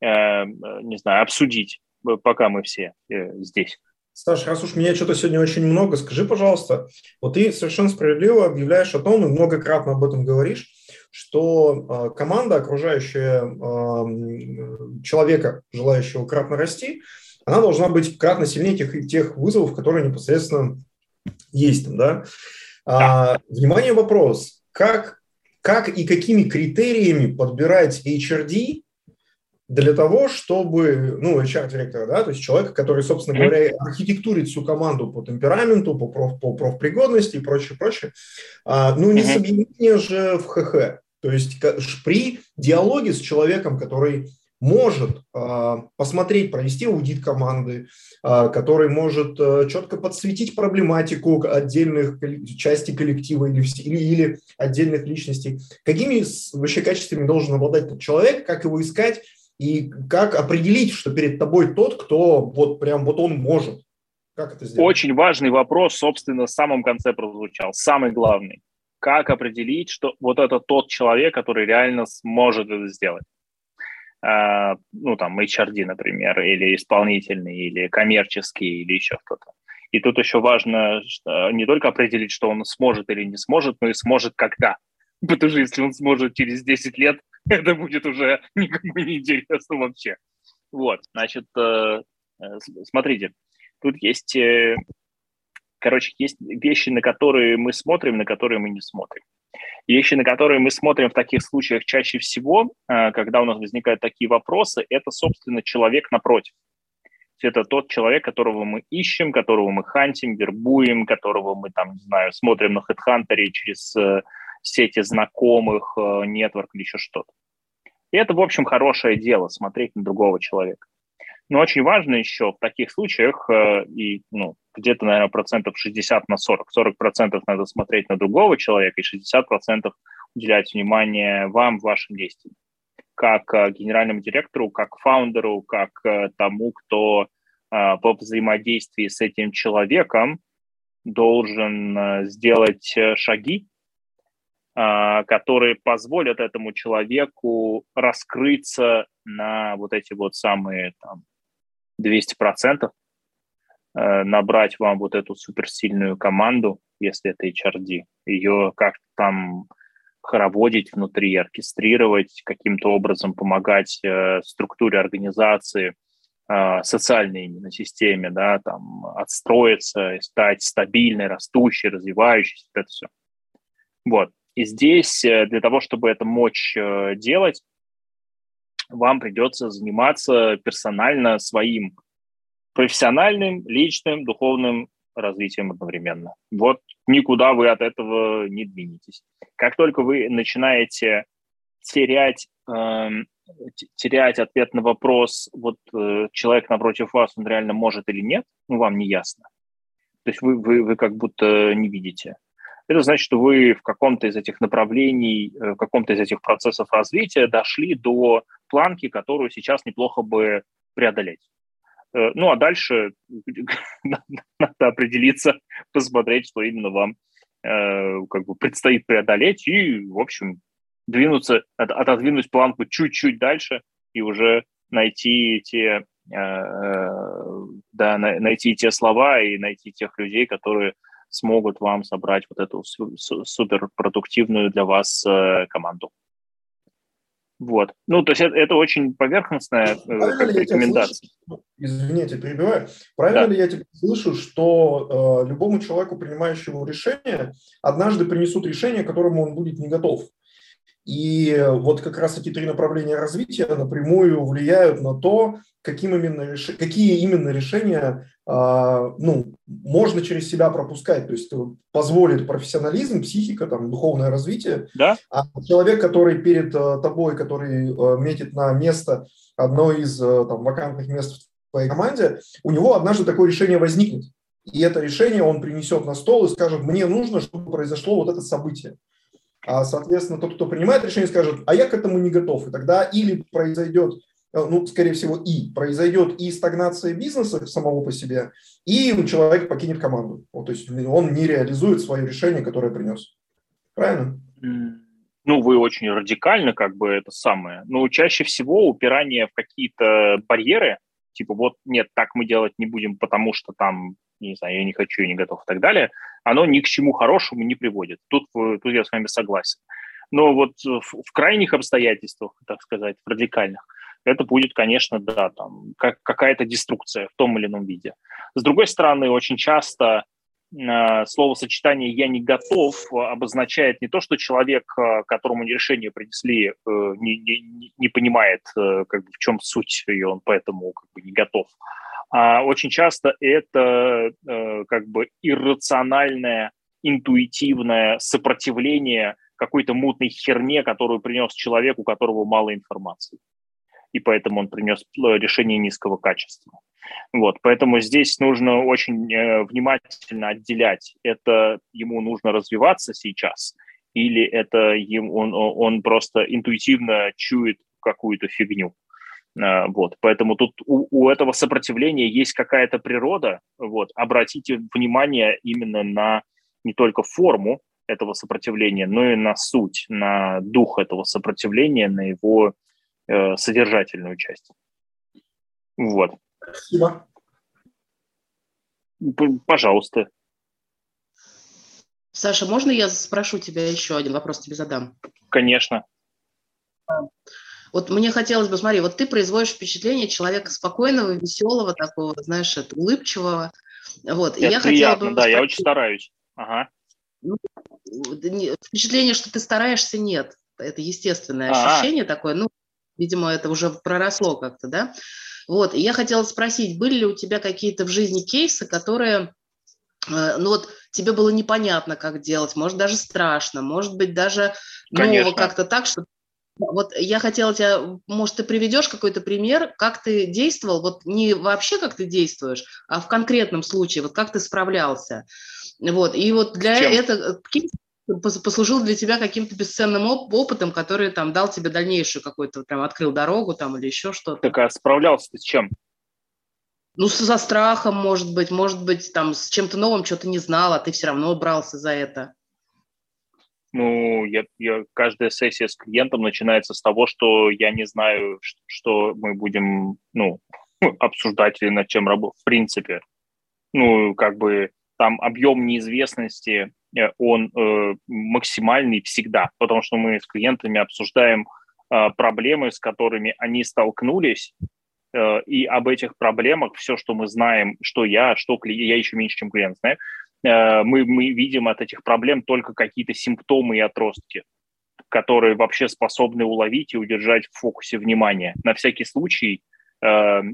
э, не знаю, обсудить пока мы все э, здесь. Саша, раз уж меня что-то сегодня очень много, скажи, пожалуйста, вот ты совершенно справедливо объявляешь о том, и многократно об этом говоришь, что э, команда, окружающая э, человека, желающего кратно расти, она должна быть кратно сильнее тех, тех вызовов, которые непосредственно есть там, да? А, внимание, вопрос. Как, как и какими критериями подбирать HRD для того, чтобы, ну, HR-директора, да, то есть человека, который, собственно говоря, архитектурит всю команду по темпераменту, по, проф, по профпригодности и прочее, прочее, а, ну, не с объединения же в ХХ. То есть при диалоге с человеком, который может э, посмотреть, провести аудит команды, э, который может э, четко подсветить проблематику отдельных частей коллектива или, или, или отдельных личностей. Какими вообще качествами должен обладать этот человек, как его искать и как определить, что перед тобой тот, кто вот прям вот он может. Как это сделать? Очень важный вопрос, собственно, в самом конце прозвучал, самый главный. Как определить, что вот это тот человек, который реально сможет это сделать? А, ну, там, HRD, например, или исполнительный, или коммерческий, или еще кто-то. И тут еще важно что не только определить, что он сможет или не сможет, но и сможет когда. [LAUGHS] Потому что если он сможет через 10 лет, [LAUGHS] это будет уже никому не интересно вообще. Вот, значит, э, э, смотрите, тут есть, э, короче, есть вещи, на которые мы смотрим, на которые мы не смотрим. Вещи, на которые мы смотрим в таких случаях чаще всего, когда у нас возникают такие вопросы, это, собственно, человек напротив. Это тот человек, которого мы ищем, которого мы хантим, вербуем, которого мы, там, не знаю, смотрим на HeadHunter через сети знакомых, нетворк или еще что-то. И это, в общем, хорошее дело, смотреть на другого человека. Но очень важно еще в таких случаях, э, и ну, где-то, наверное, процентов 60 на 40, 40 процентов надо смотреть на другого человека, и 60 процентов уделять внимание вам, вашим действиям. Как э, генеральному директору, как фаундеру, как э, тому, кто по взаимодействии с этим человеком должен сделать шаги, которые позволят этому человеку раскрыться на вот эти вот самые там, 200%, э, набрать вам вот эту суперсильную команду, если это HRD, ее как-то там хороводить внутри, оркестрировать, каким-то образом помогать э, структуре организации, э, социальной именно системе, да, там, отстроиться, стать стабильной, растущей, развивающейся, это все. Вот. И здесь для того, чтобы это мочь делать, вам придется заниматься персонально своим профессиональным, личным, духовным развитием одновременно. Вот никуда вы от этого не двинетесь. Как только вы начинаете терять, э, терять ответ на вопрос, вот э, человек напротив вас, он реально может или нет, ну, вам не ясно. То есть вы, вы, вы как будто не видите. Это значит, что вы в каком-то из этих направлений, э, в каком-то из этих процессов развития дошли до планки, которую сейчас неплохо бы преодолеть. Э, ну, а дальше [LAUGHS] надо определиться, [LAUGHS] посмотреть, что именно вам э, как бы предстоит преодолеть и, в общем, двинуться, отодвинуть планку чуть-чуть дальше и уже найти те, да, найти те слова и найти тех людей, которые смогут вам собрать вот эту суперпродуктивную для вас э, команду. Вот. Ну, то есть это, это очень поверхностная э, рекомендация. Извините, перебиваю. Правильно да. ли я тебя слышу, что э, любому человеку, принимающему решение, однажды принесут решение, к которому он будет не готов? И вот как раз эти три направления развития напрямую влияют на то, каким именно, какие именно решения а, ну, можно через себя пропускать. То есть позволит профессионализм, психика, там, духовное развитие. Да? А человек, который перед э, тобой, который э, метит на место, одно из э, там, вакантных мест в твоей команде, у него однажды такое решение возникнет. И это решение он принесет на стол и скажет, мне нужно, чтобы произошло вот это событие. А, соответственно, тот, кто принимает решение, скажет, а я к этому не готов. И тогда или произойдет, э, ну, скорее всего, и произойдет и стагнация бизнеса самого по себе, и человек покинет команду. Вот, то есть он не реализует свое решение, которое принес. Правильно? Ну, вы очень радикально, как бы это самое. Но чаще всего упирание в какие-то барьеры, типа, вот, нет, так мы делать не будем, потому что там, не знаю, я не хочу, я не готов и так далее, оно ни к чему хорошему не приводит. Тут, тут я с вами согласен. Но вот в, в крайних обстоятельствах, так сказать, в радикальных, это будет, конечно, да, там как, какая-то деструкция в том или ином виде. С другой стороны, очень часто э, словосочетание «я не готов» обозначает не то, что человек, э, которому решение принесли, э, не, не, не понимает, как бы, в чем суть, и он поэтому как бы не готов. А очень часто это как бы иррациональное, интуитивное сопротивление какой-то мутной херне, которую принес человек, у которого мало информации и поэтому он принес э, решение низкого качества. Вот, поэтому здесь нужно очень э, внимательно отделять, это ему нужно развиваться сейчас, или это ему, он, он просто интуитивно чует какую-то фигню. Э, вот, поэтому тут у, у этого сопротивления есть какая-то природа. Вот, обратите внимание именно на не только форму этого сопротивления, но и на суть, на дух этого сопротивления, на его э, содержательную часть. Вот. Спасибо. Пожалуйста. Саша, можно я спрошу тебя еще один вопрос тебе задам? Конечно. Вот мне хотелось бы, смотри, вот ты производишь впечатление человека спокойного, веселого, такого, знаешь, улыбчивого. Вот. Это и я приятно, бы да, спросить, я очень стараюсь. Ага. Ну, впечатление, что ты стараешься, нет. Это естественное А-а. ощущение такое. Ну, Видимо, это уже проросло как-то, да? Вот, и я хотела спросить, были ли у тебя какие-то в жизни кейсы, которые, э, ну вот, тебе было непонятно, как делать, может, даже страшно, может быть, даже, ну, как-то так, что вот я хотела тебя, может, ты приведешь какой-то пример, как ты действовал, вот не вообще как ты действуешь, а в конкретном случае, вот как ты справлялся. Вот, и вот для этого, послужил для тебя каким-то бесценным оп- опытом, который там дал тебе дальнейшую какой-то, прям открыл дорогу там или еще что-то. Так, а справлялся ты с чем? Ну, со страхом, может быть, может быть, там, с чем-то новым, что-то не знал, а ты все равно брался за это. Ну, я, я, каждая сессия с клиентом начинается с того, что я не знаю, что мы будем, ну, [LAUGHS] обсуждать или над чем работать, в принципе. Ну, как бы там объем неизвестности Э, он э, максимальный всегда, потому что мы с клиентами обсуждаем э, проблемы, с которыми они столкнулись, и об этих проблемах все, что мы знаем, что я, что клиент, я еще меньше, чем клиент знаю, мы, мы видим от этих проблем только какие-то симптомы и отростки, которые вообще способны уловить и удержать в фокусе внимания. На всякий случай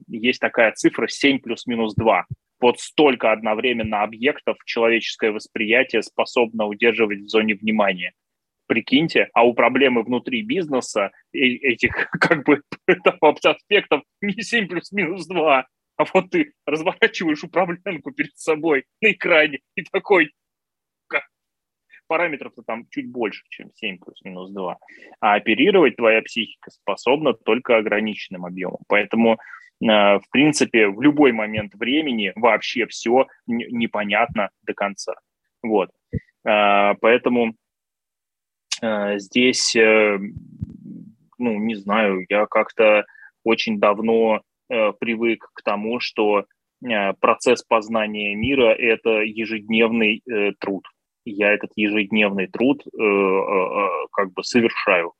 есть такая цифра 7 плюс-минус 2 вот столько одновременно объектов человеческое восприятие способно удерживать в зоне внимания. Прикиньте, а у проблемы внутри бизнеса этих [LAUGHS] как бы [LAUGHS] аспектов не 7 плюс минус 2, а вот ты разворачиваешь управленку перед собой на экране и такой, параметров-то там чуть больше, чем 7 плюс минус 2. А оперировать твоя психика способна только ограниченным объемом. Поэтому в принципе, в любой момент времени вообще все непонятно до конца. Вот. Э, поэтому э, здесь, ну, не знаю, я как-то очень давно привык к тому, что процесс познания мира – это ежедневный труд. Я этот ежедневный труд как бы совершаю.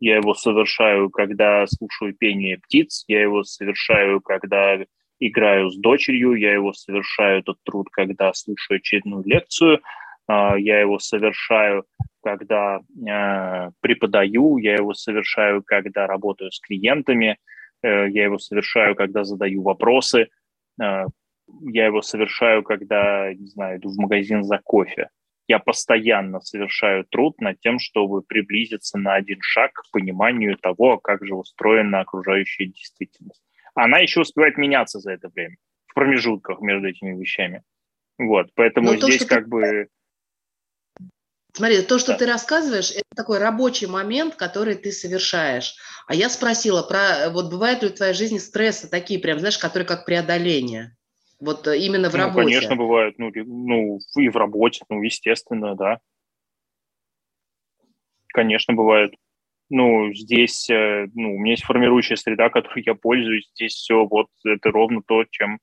Я его совершаю, когда слушаю пение птиц, я его совершаю, когда играю с дочерью, я его совершаю, этот труд, когда слушаю очередную лекцию, а, я его совершаю, когда а, преподаю, я его совершаю, когда работаю с клиентами, э, я его совершаю, когда задаю вопросы, а, я его совершаю, когда, не знаю, иду в магазин за кофе я постоянно совершаю труд над тем, чтобы приблизиться на один шаг к пониманию того, как же устроена окружающая действительность. Она еще успевает меняться за это время, в промежутках между этими вещами. Вот, поэтому то, здесь как ты... бы... Смотри, то, что да. ты рассказываешь, это такой рабочий момент, который ты совершаешь. А я спросила про, вот бывают ли в твоей жизни стрессы такие, прям, знаешь, которые как преодоление? Вот э, именно в ну, работе. Конечно, бывает. Ну, ну, и в работе, ну, естественно, да. Конечно, бывает. ну, здесь, э, ну, у меня есть формирующая среда, которой я пользуюсь. Здесь все вот это ровно то, чем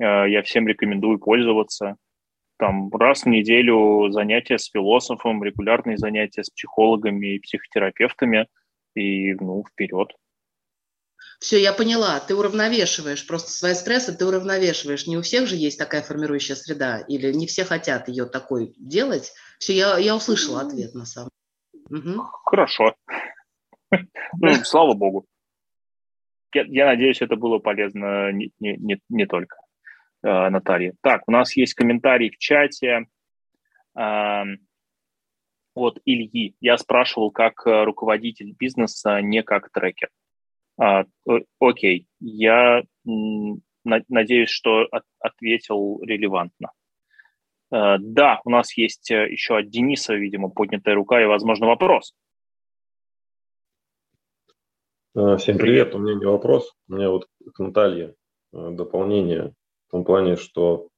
э, я всем рекомендую пользоваться. Там раз в неделю занятия с философом, регулярные занятия с психологами и психотерапевтами, и, ну, вперед. Все, я поняла. Ты уравновешиваешь просто свои стрессы, ты уравновешиваешь. Не у всех же есть такая формирующая среда, или не все хотят ее такой делать. Все, я, я услышала ответ на самом деле. Угу. Хорошо. [LAUGHS] Ну, слава богу. Я, я надеюсь, это было полезно не, не, не, не только э, Наталье. Так, у нас есть комментарий в чате э, от Ильи. Я спрашивал, как э, руководитель бизнеса, не как трекер. А, окей, я надеюсь, что от, ответил релевантно. Э, да, у нас есть э, еще от Дениса, видимо, поднятая рука и, возможно, вопрос. Э, всем привет. У меня не вопрос. У меня вот к Наталье дополнение в том плане, что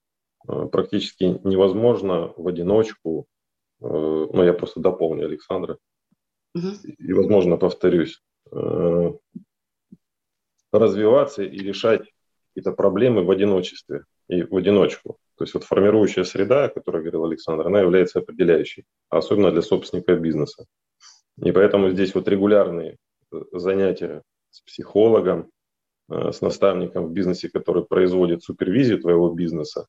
практически невозможно в одиночку, ну, я просто дополню Александра, угу. и, возможно, повторюсь, развиваться и решать какие-то проблемы в одиночестве и в одиночку. То есть вот формирующая среда, о которой говорил Александр, она является определяющей, особенно для собственника бизнеса. И поэтому здесь вот регулярные э, занятия с психологом, э, с наставником в бизнесе, который производит супервизию твоего бизнеса,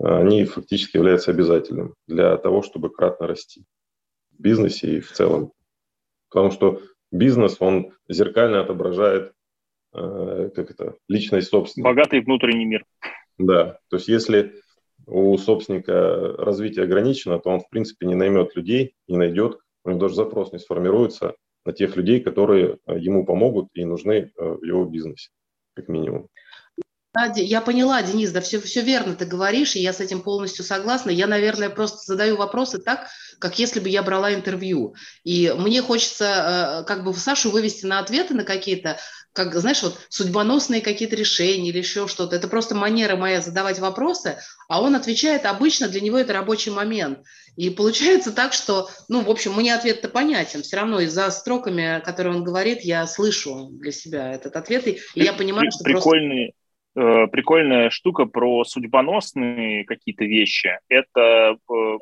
они фактически являются обязательным для того, чтобы кратно расти в бизнесе и в целом. Потому что бизнес, он зеркально отображает Э, как это, личность собственника. Богатый внутренний мир. Да, то есть если у собственника развитие ограничено, то он, в принципе, не наймет людей, не найдет, у него даже запрос не сформируется на тех людей, которые э, ему помогут и нужны э, в его бизнесе, как минимум. Я поняла, Денис, да все, все верно ты говоришь, и я с этим полностью согласна. Я, наверное, просто задаю вопросы так, как если бы я брала интервью. И мне хочется как бы Сашу вывести на ответы на какие-то, как, знаешь, вот судьбоносные какие-то решения или еще что-то. Это просто манера моя задавать вопросы, а он отвечает, обычно для него это рабочий момент. И получается так, что, ну, в общем, мне ответ-то понятен. Все равно из-за строками, которые он говорит, я слышу для себя этот ответ, и я понимаю, что Прикольный, Э, прикольная штука про судьбоносные какие-то вещи. Это э,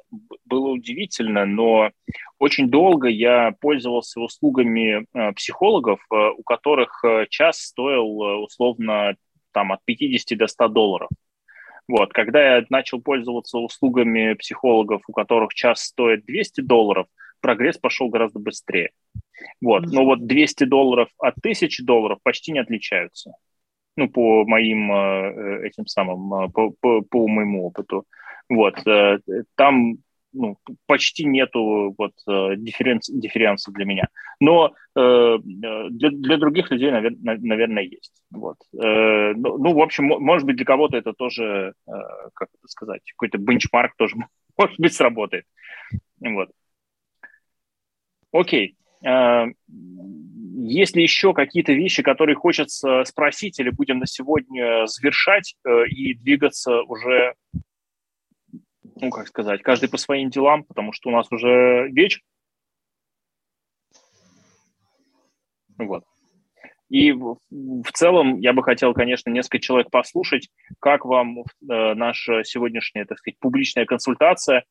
было удивительно, но очень долго я пользовался услугами э, психологов, у которых час стоил условно там, от 50 до 100 долларов. Вот, когда я начал пользоваться услугами психологов, у которых час стоит 200 долларов, прогресс пошел гораздо быстрее. Вот, но вот 200 долларов от 1000 долларов почти не отличаются ну, по моим э, этим самым, э, по, по, по моему опыту. Вот, э, там ну, почти нету вот дифференц, дифференции для меня. Но э, для, для других людей, наверное, наверное есть. Вот. Э, ну, ну, в общем, может быть, для кого-то это тоже, э, как это сказать, какой-то бенчмарк тоже, [LAUGHS] может быть, сработает. Вот. Окей. Э, есть ли еще какие-то вещи, которые хочется спросить, или будем на сегодня завершать э, и двигаться уже, ну, как сказать, каждый по своим делам, потому что у нас уже вечер. Вот. И в, целом я бы хотел, конечно, несколько человек послушать, как вам э, наша сегодняшняя, так сказать, публичная консультация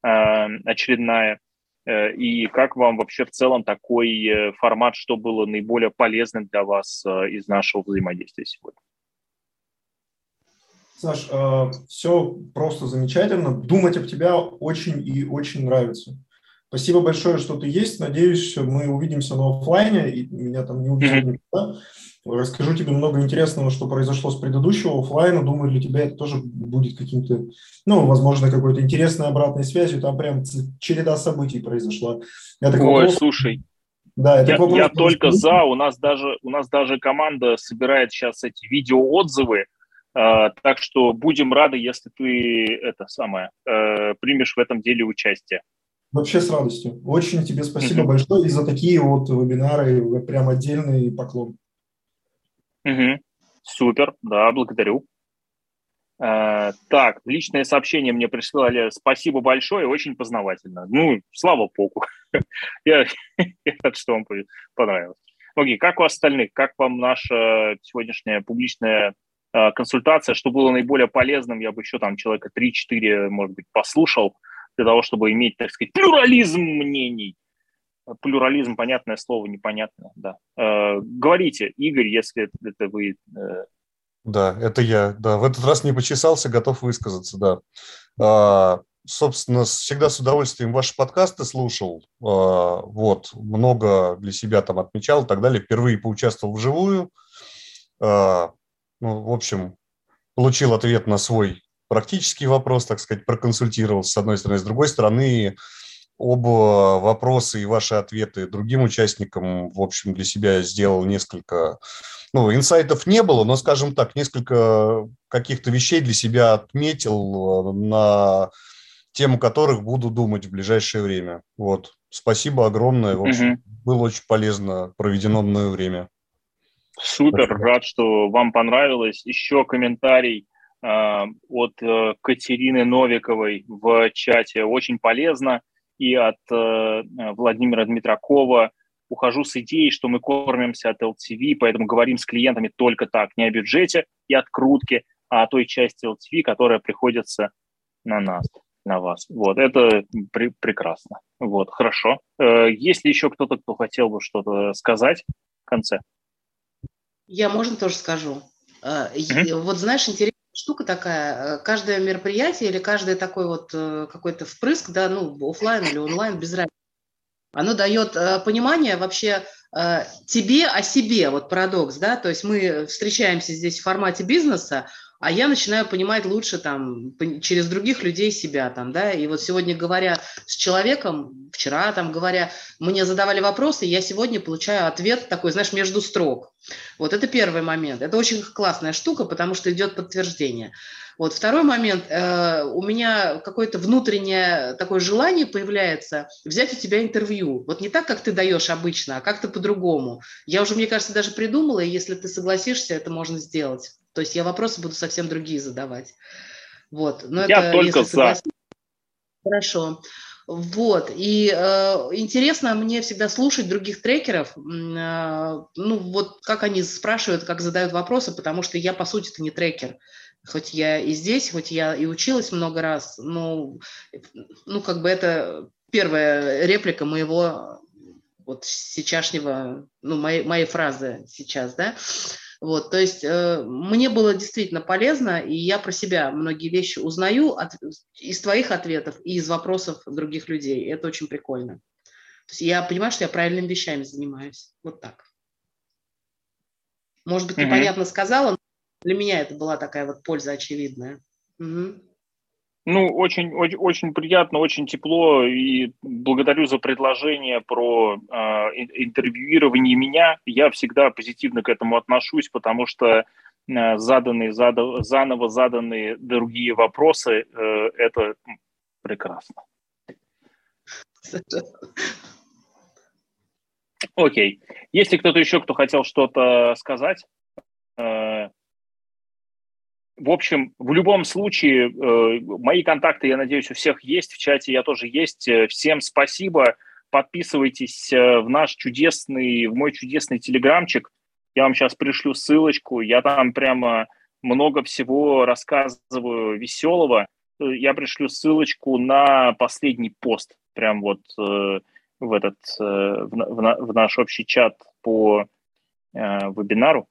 очередная – и как вам вообще в целом такой э, формат, что было наиболее полезным для вас э, из нашего взаимодействия сегодня? Саш, все просто замечательно. Думать об тебя очень и очень нравится. Спасибо большое, что ты есть. Надеюсь, мы увидимся на офлайне, и меня там не увидят никогда. Расскажу тебе много интересного, что произошло с предыдущего офлайна. Думаю, для тебя это тоже будет каким-то, ну, возможно, какой-то интересной обратной связью. Там прям череда событий произошла. Это Ой, вопрос... слушай, да, это я, вопрос... я только за. У нас даже у нас даже команда собирает сейчас эти видеоотзывы, э, так что будем рады, если ты это самое э, примешь в этом деле участие. Вообще с радостью. Очень тебе спасибо mm-hmm. большое и за такие вот вебинары, прям отдельный поклон. Угу. Супер, да, благодарю. Э, так, личное сообщение мне прислали. Спасибо большое, очень познавательно. Ну, слава богу. [LAUGHS] я, [LAUGHS] я рад, что вам понравилось. Окей, как у остальных? Как вам наша сегодняшняя публичная э, консультация? Что было наиболее полезным? Я бы еще там человека 3-4, может быть, послушал для того, чтобы иметь, так сказать, плюрализм мнений. Плюрализм, понятное слово, непонятное, да. Э, говорите, Игорь, если это вы э, да, это я. Да, в этот раз не почесался, готов высказаться, да. А, собственно, всегда с удовольствием ваши подкасты слушал. А, вот, много для себя там отмечал и так далее. Впервые поучаствовал вживую. А, ну, в общем, получил ответ на свой практический вопрос, так сказать, проконсультировался с одной стороны. С другой стороны, оба вопросы и ваши ответы другим участникам, в общем, для себя сделал несколько ну, инсайтов не было, но, скажем так, несколько каких-то вещей для себя отметил, э, на тему которых буду думать в ближайшее время. Вот. Спасибо огромное. В общем, угу. было очень полезно проведено мною время. Супер, Спасибо. рад, что вам понравилось. Еще комментарий от э, Катерины Новиковой в чате очень полезно. И от э, Владимира Дмитракова ухожу с идеей, что мы кормимся от LTV, поэтому говорим с клиентами только так, не о бюджете и открутке, а о той части LTV, которая приходится на нас, на вас. Вот, это при, прекрасно. Вот, хорошо. Э, есть ли еще кто-то, кто хотел бы что-то сказать в конце? Я, можно, тоже скажу. Mm-hmm. Вот знаешь, интересная штука такая, э, каждое мероприятие или каждый такой вот какой-то впрыск, да, ну, офлайн или онлайн, без разницы, оно дает э, понимание вообще э, тебе о себе, вот парадокс, да, то есть мы встречаемся здесь в формате бизнеса, а я начинаю понимать лучше там через других людей себя там, да, и вот сегодня говоря с человеком, вчера там говоря, мне задавали вопросы, я сегодня получаю ответ такой, знаешь, между строк. Вот это первый момент. Это очень классная штука, потому что идет подтверждение. Вот второй момент, э, у меня какое-то внутреннее такое желание появляется взять у тебя интервью. Вот не так, как ты даешь обычно, а как-то по-другому. Я уже, мне кажется, даже придумала, и если ты согласишься, это можно сделать. То есть я вопросы буду совсем другие задавать. Вот. Но я это, только за. Хорошо. Вот, и э, интересно мне всегда слушать других трекеров, э, ну вот как они спрашивают, как задают вопросы, потому что я по сути это не трекер, хоть я и здесь, хоть я и училась много раз, но ну как бы это первая реплика моего вот сейчасшнего, ну моей, моей фразы сейчас, да, вот, то есть э, мне было действительно полезно, и я про себя многие вещи узнаю от, из твоих ответов и из вопросов других людей. Это очень прикольно. То есть я понимаю, что я правильными вещами занимаюсь. Вот так. Может быть, непонятно mm-hmm. сказала, но для меня это была такая вот польза очевидная. Угу. Ну, очень, очень, очень приятно, очень тепло, и благодарю за предложение про э, интервьюирование меня. Я всегда позитивно к этому отношусь, потому что э, заданные, зада, заново заданные другие вопросы э, – это прекрасно. Окей. Есть ли кто-то еще, кто хотел что-то сказать? Э, в общем, в любом случае, э, мои контакты, я надеюсь, у всех есть, в чате я тоже есть. Э, всем спасибо. Подписывайтесь э, в наш чудесный, в мой чудесный телеграмчик. Я вам сейчас пришлю ссылочку. Я там прямо много всего рассказываю веселого. Я пришлю ссылочку на последний пост, прям вот в этот, в, в, в наш общий чат по вебинару.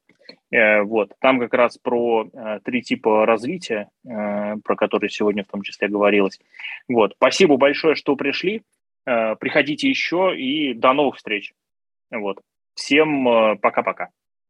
Э, вот. Там как раз про э, три типа развития, э, про которые сегодня в том числе говорилось. Вот. Спасибо большое, что пришли. Приходите еще и до новых встреч. Вот. Всем пока-пока.